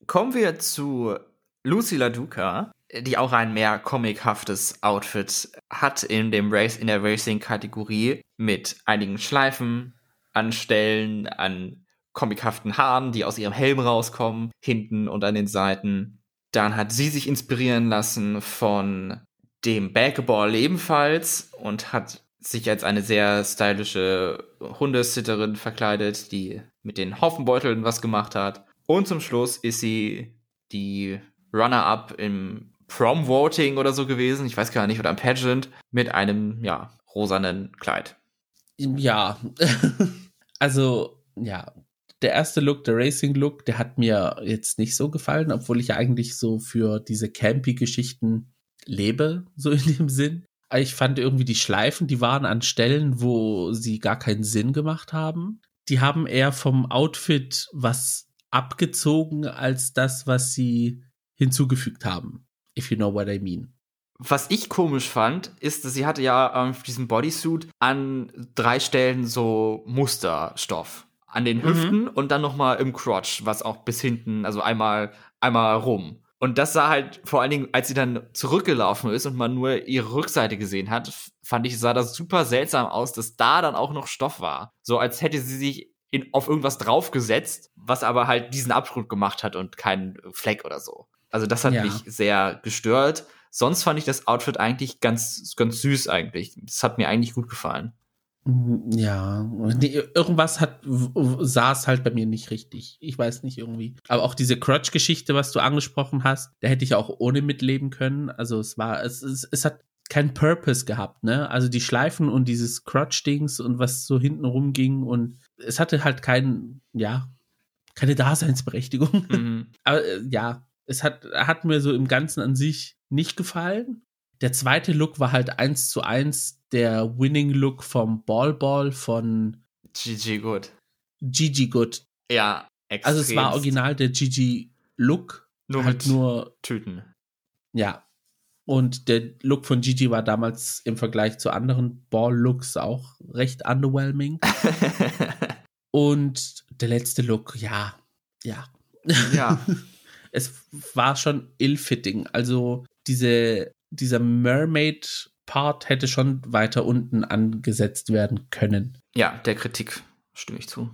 Kommen wir zu Lucy LaDuca, die auch ein mehr comichaftes Outfit hat in dem Race, in der Racing-Kategorie mit einigen Schleifen an Stellen, an comichaften Haaren, die aus ihrem Helm rauskommen, hinten und an den Seiten. Dann hat sie sich inspirieren lassen von dem Basketball ebenfalls und hat sich als eine sehr stylische Hundesitterin verkleidet, die mit den Haufenbeuteln was gemacht hat. Und zum Schluss ist sie die Runner-up im Prom-Voting oder so gewesen, ich weiß gar nicht, oder im Pageant, mit einem, ja, rosanen Kleid. Ja, also, ja, der erste Look, der Racing-Look, der hat mir jetzt nicht so gefallen, obwohl ich eigentlich so für diese Campy-Geschichten lebe, so in dem Sinn. Ich fand irgendwie die Schleifen, die waren an Stellen, wo sie gar keinen Sinn gemacht haben. Die haben eher vom Outfit was abgezogen als das, was sie hinzugefügt haben. If you know what I mean. Was ich komisch fand, ist, dass sie hatte ja auf diesem Bodysuit an drei Stellen so Musterstoff. An den mhm. Hüften mhm. und dann nochmal im Crotch, was auch bis hinten, also einmal, einmal rum. Und das sah halt vor allen Dingen, als sie dann zurückgelaufen ist und man nur ihre Rückseite gesehen hat, fand ich, sah das super seltsam aus, dass da dann auch noch Stoff war. So als hätte sie sich in, auf irgendwas draufgesetzt, was aber halt diesen Abdruck gemacht hat und keinen Fleck oder so. Also das hat ja. mich sehr gestört. Sonst fand ich das Outfit eigentlich ganz, ganz süß eigentlich. Das hat mir eigentlich gut gefallen. Ja, irgendwas hat saß halt bei mir nicht richtig. Ich weiß nicht irgendwie. Aber auch diese Crutch-Geschichte, was du angesprochen hast, da hätte ich auch ohne mitleben können. Also es war, es, es, es hat keinen Purpose gehabt, ne? Also die Schleifen und dieses Crutch-Dings und was so hinten rumging und es hatte halt keinen, ja, keine Daseinsberechtigung. Mhm. Aber äh, ja, es hat, hat mir so im Ganzen an sich nicht gefallen. Der zweite Look war halt eins zu eins der Winning Look vom Ball Ball von Gigi Good. Gigi Good. Ja, extrem. Also es war original der Gigi Look. Nur halt mit nur Tüten. Ja. Und der Look von Gigi war damals im Vergleich zu anderen Ball-Looks auch recht underwhelming. Und der letzte Look, ja, ja. Ja. es war schon ill-fitting. Also diese, dieser Mermaid Part hätte schon weiter unten angesetzt werden können. Ja, der Kritik stimme ich zu.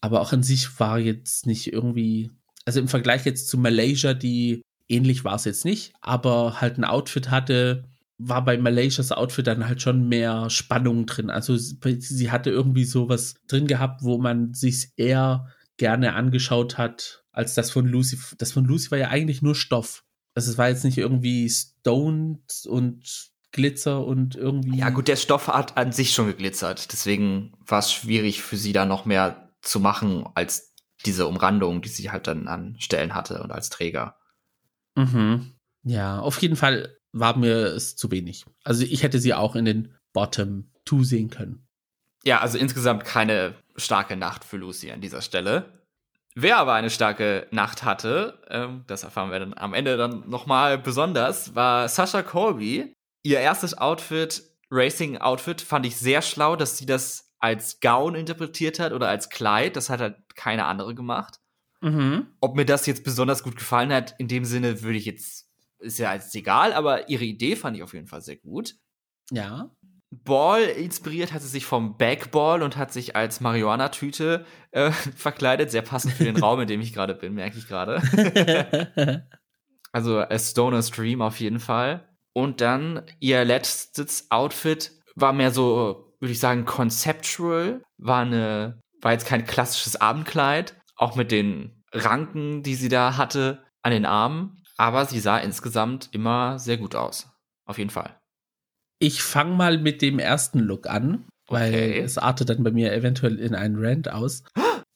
Aber auch an sich war jetzt nicht irgendwie, also im Vergleich jetzt zu Malaysia, die ähnlich war es jetzt nicht, aber halt ein Outfit hatte, war bei Malaysias Outfit dann halt schon mehr Spannung drin. Also sie hatte irgendwie sowas drin gehabt, wo man sich eher gerne angeschaut hat, als das von Lucy. Das von Lucy war ja eigentlich nur Stoff. Also es war jetzt nicht irgendwie stoned und Glitzer und irgendwie. Ja, gut, der Stoff hat an sich schon geglitzert. Deswegen war es schwierig für sie da noch mehr zu machen als diese Umrandung, die sie halt dann an Stellen hatte und als Träger. Mhm. Ja, auf jeden Fall war mir es zu wenig. Also ich hätte sie auch in den Bottom 2 sehen können. Ja, also insgesamt keine starke Nacht für Lucy an dieser Stelle. Wer aber eine starke Nacht hatte, ähm, das erfahren wir dann am Ende dann nochmal besonders, war Sasha Colby, Ihr erstes Outfit, Racing-Outfit, fand ich sehr schlau, dass sie das als Gown interpretiert hat oder als Kleid. Das hat halt keine andere gemacht. Mhm. Ob mir das jetzt besonders gut gefallen hat, in dem Sinne würde ich jetzt, ist ja jetzt egal, aber ihre Idee fand ich auf jeden Fall sehr gut. Ja. Ball inspiriert, hat sie sich vom Backball und hat sich als Marihuana-Tüte äh, verkleidet. Sehr passend für den Raum, in dem ich gerade bin, merke ich gerade. also A Stoner Stream auf jeden Fall. Und dann ihr letztes Outfit war mehr so, würde ich sagen, conceptual. War eine, war jetzt kein klassisches Abendkleid. Auch mit den Ranken, die sie da hatte an den Armen. Aber sie sah insgesamt immer sehr gut aus. Auf jeden Fall. Ich fange mal mit dem ersten Look an, weil Okay. es artet dann bei mir eventuell in einen Rant aus.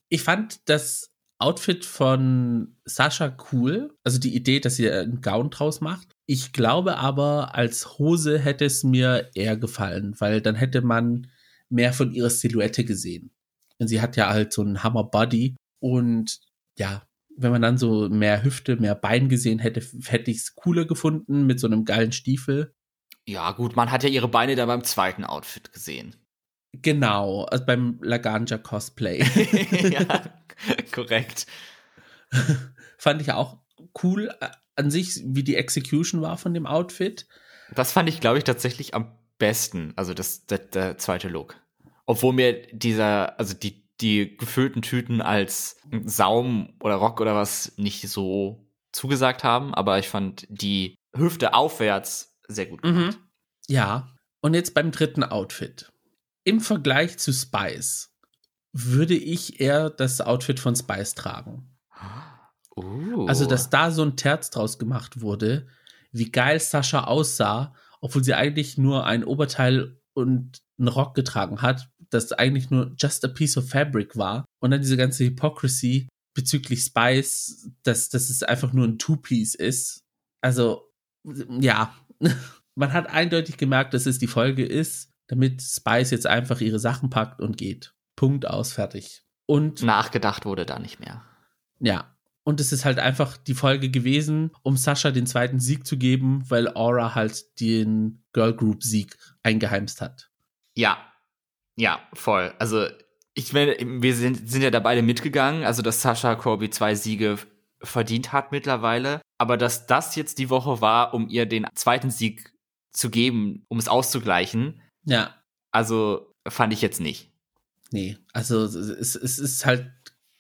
Ich fand das Outfit von Sascha cool, also die Idee, dass sie einen Gown draus macht. Ich glaube aber, als Hose hätte es mir eher gefallen, weil dann hätte man mehr von ihrer Silhouette gesehen. Und sie hat ja halt so einen Hammer Body und ja, wenn man dann so mehr Hüfte, mehr Bein gesehen hätte, hätte ich es cooler gefunden mit so einem geilen Stiefel. Ja, gut, man hat ja ihre Beine da beim zweiten Outfit gesehen. Genau, also beim Laganja Cosplay. ja, korrekt. Fand ich auch cool an sich, wie die Execution war von dem Outfit. Das fand ich, glaube ich, tatsächlich am besten. Also das, der, der zweite Look. Obwohl mir dieser, also die, die gefüllten Tüten als Saum oder Rock oder was nicht so zugesagt haben, aber ich fand die Hüfte aufwärts sehr gut gemacht. Ja, und jetzt beim dritten Outfit. Im Vergleich zu Spice würde ich eher das Outfit von Spice tragen. Uh. Also, dass da so ein Terz draus gemacht wurde, wie geil Sascha aussah, obwohl sie eigentlich nur ein Oberteil und einen Rock getragen hat, das eigentlich nur just a piece of fabric war. Und dann diese ganze Hypocrisy bezüglich Spice, dass, dass es einfach nur ein Two-Piece ist. Also, ja, man hat eindeutig gemerkt, dass es die Folge ist, damit Spice jetzt einfach ihre Sachen packt und geht. Punkt aus, fertig. Und Nachgedacht wurde da nicht mehr. ja. Und es ist halt einfach die Folge gewesen, um Sascha den zweiten Sieg zu geben, weil Aura halt den Girl Group Sieg eingeheimst hat. Ja, ja, voll. Also ich meine, wir sind, sind ja da beide mitgegangen, also dass Sascha Corby zwei Siege verdient hat mittlerweile, aber dass das jetzt die Woche war, um ihr den zweiten Sieg zu geben, um es auszugleichen, Ja, also fand ich jetzt nicht. nee. Also es, es ist halt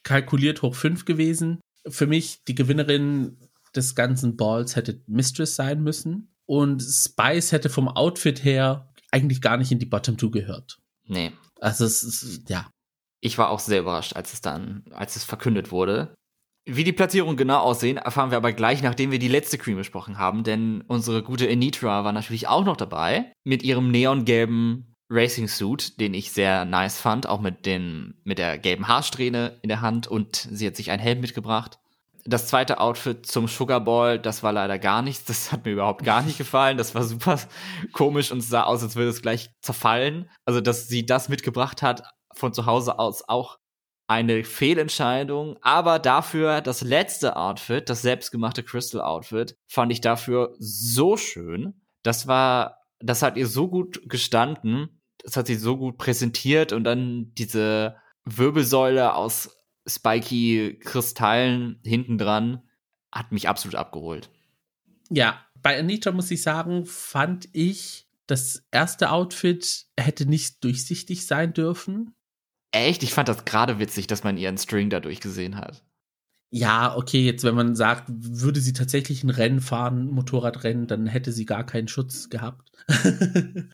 kalkuliert hoch fünf gewesen. Für mich, die Gewinnerin des ganzen Balls hätte Mistress sein müssen. Und Spice hätte vom Outfit her eigentlich gar nicht in die Bottom Two gehört. Nee. Also es ist, ja. Ich war auch sehr überrascht, als es dann, als es verkündet wurde. Wie die Platzierungen genau aussehen, erfahren wir aber gleich, nachdem wir die letzte Cream besprochen haben, denn unsere gute Anitra war natürlich auch noch dabei mit ihrem neongelben Racing Suit, den ich sehr nice fand, auch mit den mit der gelben Haarsträhne in der Hand und sie hat sich einen Helm mitgebracht. Das zweite Outfit zum Sugar Ball, das war leider gar nichts. Das hat mir überhaupt gar nicht gefallen. Das war super komisch und sah aus, als würde es gleich zerfallen. Also, dass sie das mitgebracht hat von zu Hause aus auch eine Fehlentscheidung, aber dafür das letzte Outfit, das selbstgemachte Crystal Outfit, fand ich dafür so schön. Das war, das hat ihr so gut gestanden, das hat sie so gut präsentiert und dann diese Wirbelsäule aus spiky Kristallen hinten dran hat mich absolut abgeholt. Ja, bei Anita muss ich sagen, fand ich, das erste Outfit hätte nicht durchsichtig sein dürfen. Echt? Ich fand das gerade witzig, dass man ihren String dadurch gesehen hat. Ja, okay, jetzt wenn man sagt, würde sie tatsächlich ein Rennen fahren, Motorradrennen, dann hätte sie gar keinen Schutz gehabt.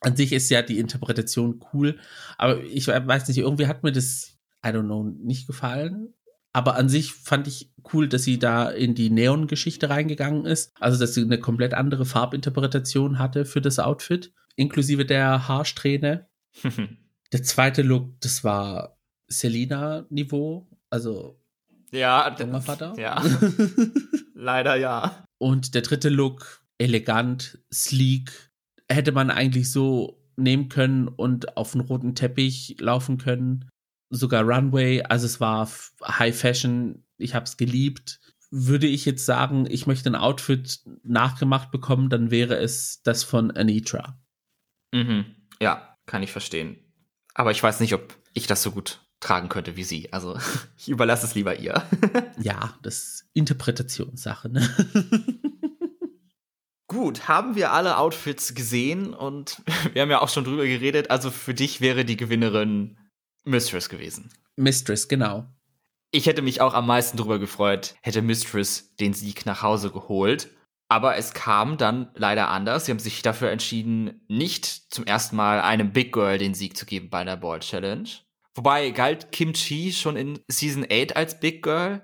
An sich ist ja die Interpretation cool, aber ich weiß nicht, irgendwie hat mir das, I don't know, nicht gefallen. Aber an sich fand ich cool, dass sie da in die Neon-Geschichte reingegangen ist. Also, dass sie eine komplett andere Farbinterpretation hatte für das Outfit, inklusive der Haarsträhne. Der zweite Look, das war Selina-Niveau, also ja, Vater. Ja. Leider ja. Und der dritte Look, elegant, sleek, hätte man eigentlich so nehmen können und auf den roten Teppich laufen können. Sogar Runway, also es war High Fashion, ich habe es geliebt. Würde ich jetzt sagen, ich möchte ein Outfit nachgemacht bekommen, dann wäre es das von Anitra. Mhm. Ja, kann ich verstehen. Aber ich weiß nicht, ob ich das so gut tragen könnte wie sie. Also ich überlasse es lieber ihr. ja, das ist Interpretationssache. Ne? Gut, haben wir alle Outfits gesehen und wir haben ja auch schon drüber geredet. Also für dich wäre die Gewinnerin Mistress gewesen. Mistress, genau. Ich hätte mich auch am meisten darüber gefreut, hätte Mistress den Sieg nach Hause geholt. Aber es kam dann leider anders. Sie haben sich dafür entschieden, nicht zum ersten Mal einem Big Girl den Sieg zu geben bei der Ball Challenge. Wobei galt Kim Chi schon in Season 8 als Big Girl?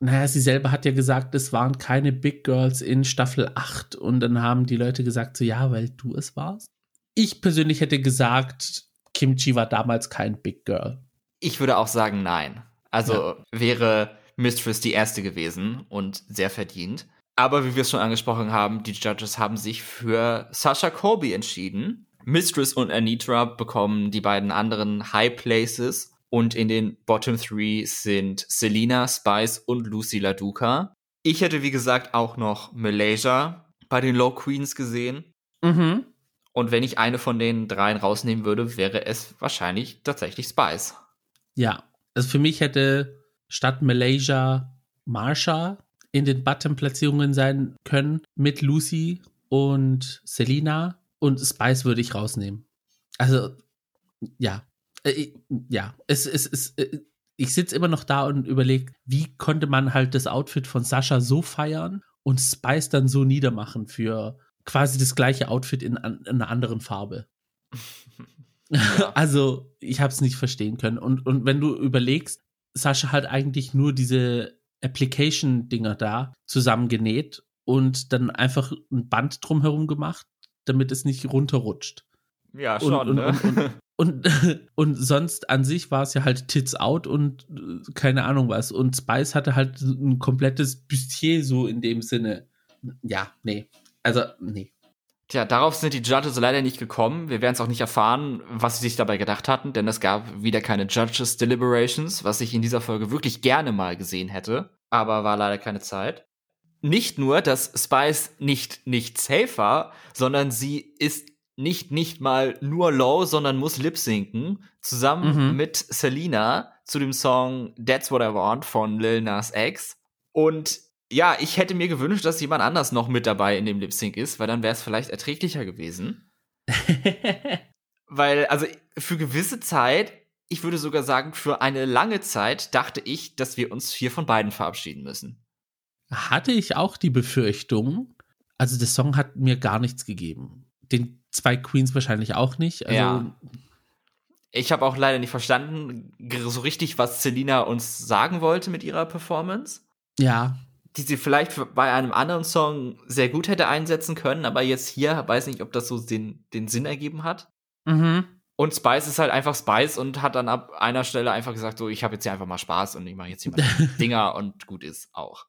Naja, sie selber hat ja gesagt, es waren keine Big Girls in Staffel 8 und dann haben die Leute gesagt, so ja, weil du es warst. Ich persönlich hätte gesagt, Kim Chi war damals kein Big Girl. Ich würde auch sagen, nein. Also ja. wäre Mistress die erste gewesen und sehr verdient. Aber wie wir es schon angesprochen haben, die Judges haben sich für Sasha Colby entschieden. Mistress und Anitra bekommen die beiden anderen High Places und in den Bottom Three sind Selina, Spice und Lucy LaDuca. Ich hätte, wie gesagt, auch noch Malaysia bei den Low Queens gesehen. Mhm. Und wenn ich eine von den dreien rausnehmen würde, wäre es wahrscheinlich tatsächlich Spice. Ja, also für mich hätte statt Malaysia Marsha in den Bottom-Platzierungen sein können mit Lucy und Selina und Spice würde ich rausnehmen. Also, ja. Äh, ja, es, es, äh, ich sitze immer noch da und überlege, wie konnte man halt das Outfit von Sascha so feiern und Spice dann so niedermachen für quasi das gleiche Outfit in, in einer anderen Farbe. Ja. also, ich habe es nicht verstehen können. Und, und wenn du überlegst, Sascha hat eigentlich nur diese Application-Dinger da zusammengenäht und dann einfach ein Band drumherum gemacht, damit es nicht runterrutscht. Ja, schon. Und, ne? und, und, und, und, sonst an sich war es ja halt Tits out und äh, keine Ahnung was. Und Spice hatte halt ein komplettes Bustier so in dem Sinne. Ja, nee. Also, nee. Tja, darauf sind die Judges leider nicht gekommen. Wir werden es auch nicht erfahren, was sie sich dabei gedacht hatten, denn es gab wieder keine Judges Deliberations, was ich in dieser Folge wirklich gerne mal gesehen hätte, aber war leider keine Zeit. Nicht nur, dass Spice nicht nicht safe war, sondern sie ist nicht nicht mal nur low, sondern muss lip sinken zusammen mhm. mit Selena zu dem Song That's What I Want von Lil Nas X und ja, ich hätte mir gewünscht, dass jemand anders noch mit dabei in dem Lip Sync ist, weil dann wäre es vielleicht erträglicher gewesen. weil, also für gewisse Zeit, ich würde sogar sagen, für eine lange Zeit dachte ich, dass wir uns hier von beiden verabschieden müssen. Hatte ich auch die Befürchtung. Also der Song hat mir gar nichts gegeben. Den zwei Queens wahrscheinlich auch nicht. Also ja. Ich habe auch leider nicht verstanden, so richtig, was Selina uns sagen wollte mit ihrer Performance. Ja, die sie vielleicht bei einem anderen Song sehr gut hätte einsetzen können, aber jetzt hier weiß nicht, ob das so den, den Sinn ergeben hat. Mhm. Und Spice ist halt einfach Spice und hat dann ab einer Stelle einfach gesagt, so, ich habe jetzt hier einfach mal Spaß und ich mache jetzt hier mal Dinger und gut ist auch.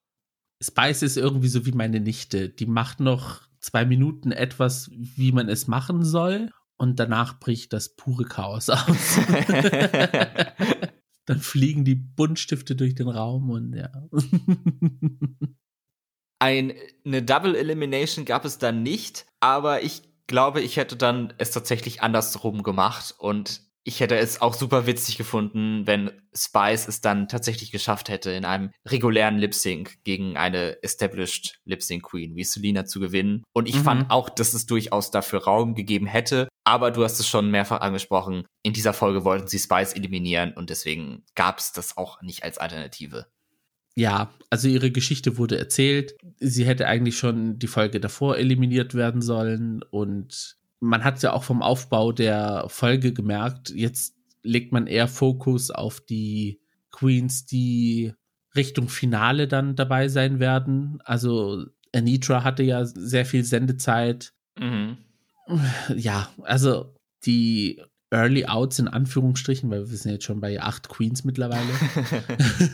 Spice ist irgendwie so wie meine Nichte. Die macht noch zwei Minuten etwas, wie man es machen soll und danach bricht das pure Chaos aus. dann fliegen die Buntstifte durch den Raum und ja. Ein, eine Double Elimination gab es dann nicht, aber ich glaube, ich hätte dann es tatsächlich andersrum gemacht und ich hätte es auch super witzig gefunden, wenn Spice es dann tatsächlich geschafft hätte, in einem regulären Lip Sync gegen eine established Lip Sync Queen wie Selina zu gewinnen. Und ich mhm. fand auch, dass es durchaus dafür Raum gegeben hätte. Aber du hast es schon mehrfach angesprochen. In dieser Folge wollten sie Spice eliminieren und deswegen gab es das auch nicht als Alternative. Ja, also ihre Geschichte wurde erzählt. Sie hätte eigentlich schon die Folge davor eliminiert werden sollen und man hat ja auch vom Aufbau der Folge gemerkt, jetzt legt man eher Fokus auf die Queens, die Richtung Finale dann dabei sein werden. Also Anitra hatte ja sehr viel Sendezeit. Mhm. Ja, also die Early Outs in Anführungsstrichen, weil wir sind jetzt schon bei acht Queens mittlerweile.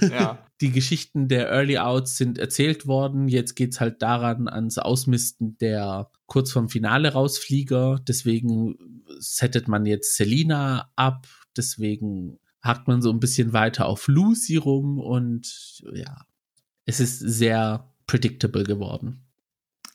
ja. Die Geschichten der Early Outs sind erzählt worden. Jetzt geht es halt daran ans Ausmisten der kurz vorm Finale rausflieger. Deswegen settet man jetzt Selina ab. Deswegen hakt man so ein bisschen weiter auf Lucy rum und ja, es ist sehr predictable geworden.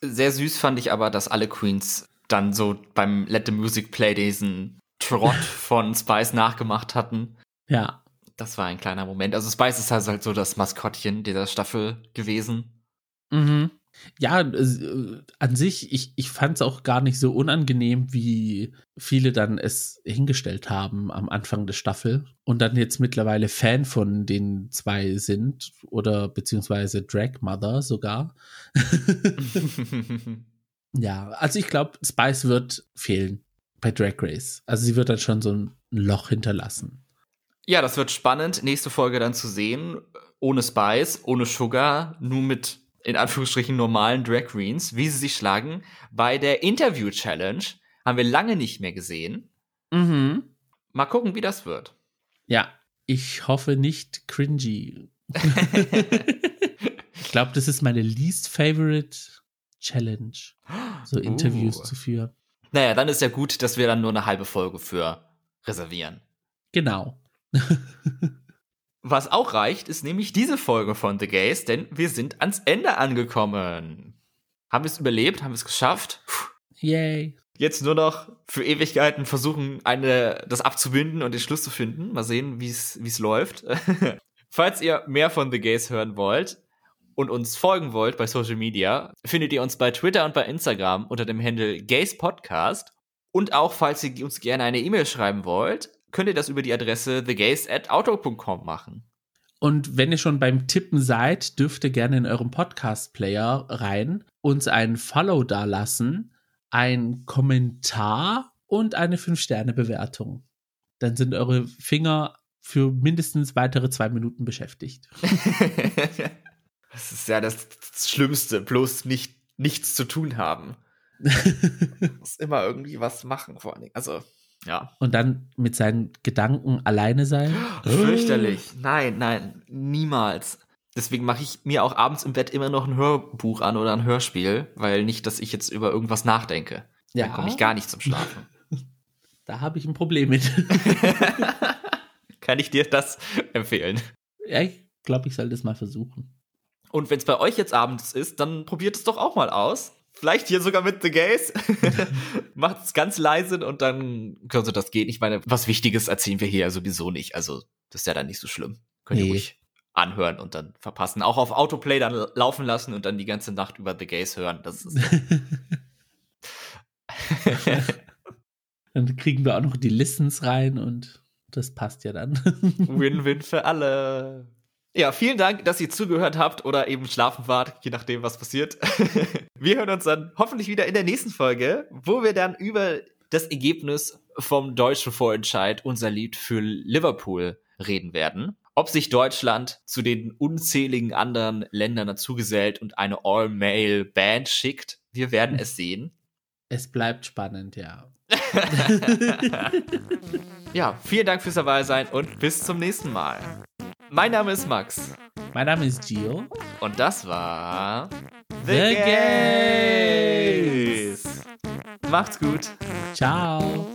Sehr süß fand ich aber, dass alle Queens dann so beim Let the Music Play diesen Trott von Spice nachgemacht hatten. Ja. Das war ein kleiner Moment. Also Spice ist halt so das Maskottchen dieser Staffel gewesen. Mhm. Ja, äh, an sich, ich, ich fand es auch gar nicht so unangenehm, wie viele dann es hingestellt haben am Anfang der Staffel und dann jetzt mittlerweile Fan von den zwei sind oder beziehungsweise Drag Mother sogar. ja, also ich glaube, Spice wird fehlen bei Drag Race. Also sie wird dann schon so ein Loch hinterlassen. Ja, das wird spannend, nächste Folge dann zu sehen. Ohne Spice, ohne Sugar, nur mit in Anführungsstrichen normalen Drag Queens, wie sie sich schlagen. Bei der Interview Challenge haben wir lange nicht mehr gesehen. Mhm. Mal gucken, wie das wird. Ja, ich hoffe nicht cringy. ich glaube, das ist meine least favorite Challenge, so Interviews uh. zu führen. Naja, dann ist ja gut, dass wir dann nur eine halbe Folge für reservieren. Genau. Was auch reicht, ist nämlich diese Folge von The Gays, denn wir sind ans Ende angekommen. Haben wir es überlebt? Haben wir es geschafft? Puh. Yay. Jetzt nur noch für Ewigkeiten versuchen, eine, das abzubinden und den Schluss zu finden. Mal sehen, wie es läuft. Falls ihr mehr von The Gays hören wollt und uns folgen wollt bei Social Media, findet ihr uns bei Twitter und bei Instagram unter dem Handle Gays Podcast. Und auch, falls ihr uns gerne eine E-Mail schreiben wollt, könnt ihr das über die Adresse thegays@auto.com machen. Und wenn ihr schon beim Tippen seid, dürft ihr gerne in eurem Podcast-Player rein, uns einen Follow dalassen ein Kommentar und eine 5-Sterne-Bewertung. Dann sind eure Finger für mindestens weitere zwei Minuten beschäftigt. das ist ja das, Schlimmste, bloß nicht nichts zu tun haben. muss immer irgendwie was machen, vor allen Dingen. Also, ja. Und dann mit seinen Gedanken alleine sein? Fürchterlich. Nein, nein, niemals. Deswegen mache ich mir auch abends im Bett immer noch ein Hörbuch an oder ein Hörspiel, weil nicht, dass ich jetzt über irgendwas nachdenke. Ja. Dann komme ich gar nicht zum Schlafen. Da habe ich ein Problem mit. Kann ich dir das empfehlen? Ja, ich glaube, ich soll das mal versuchen. Und wenn es bei euch jetzt abends ist, dann probiert es doch auch mal aus. Vielleicht hier sogar mit The Gays. Macht es ganz leise und dann könnte das gehen. Ich meine, was Wichtiges erzählen wir hier ja sowieso nicht. Also, das ist ja dann nicht so schlimm. Könnt ihr nee. ruhig anhören und dann verpassen. Auch auf Autoplay dann laufen lassen und dann die ganze Nacht über The Gays hören. Das ist. dann kriegen wir auch noch die Listens rein und das passt ja dann. Win-win für alle. Ja, vielen Dank, dass ihr zugehört habt oder eben schlafen wart, je nachdem, was passiert. Wir hören uns dann hoffentlich wieder in der nächsten Folge, wo wir dann über das Ergebnis vom deutschen Vorentscheid, unser Lied für Liverpool, reden werden ob sich Deutschland zu den unzähligen anderen Ländern dazugesellt und eine All-Male-Band schickt. Wir werden es sehen. Es bleibt spannend, ja. ja, vielen Dank fürs Dabeisein und bis zum nächsten Mal. Mein Name ist Max. Mein Name ist Gio. Und das war The, The Gays. Macht's gut. Ciao.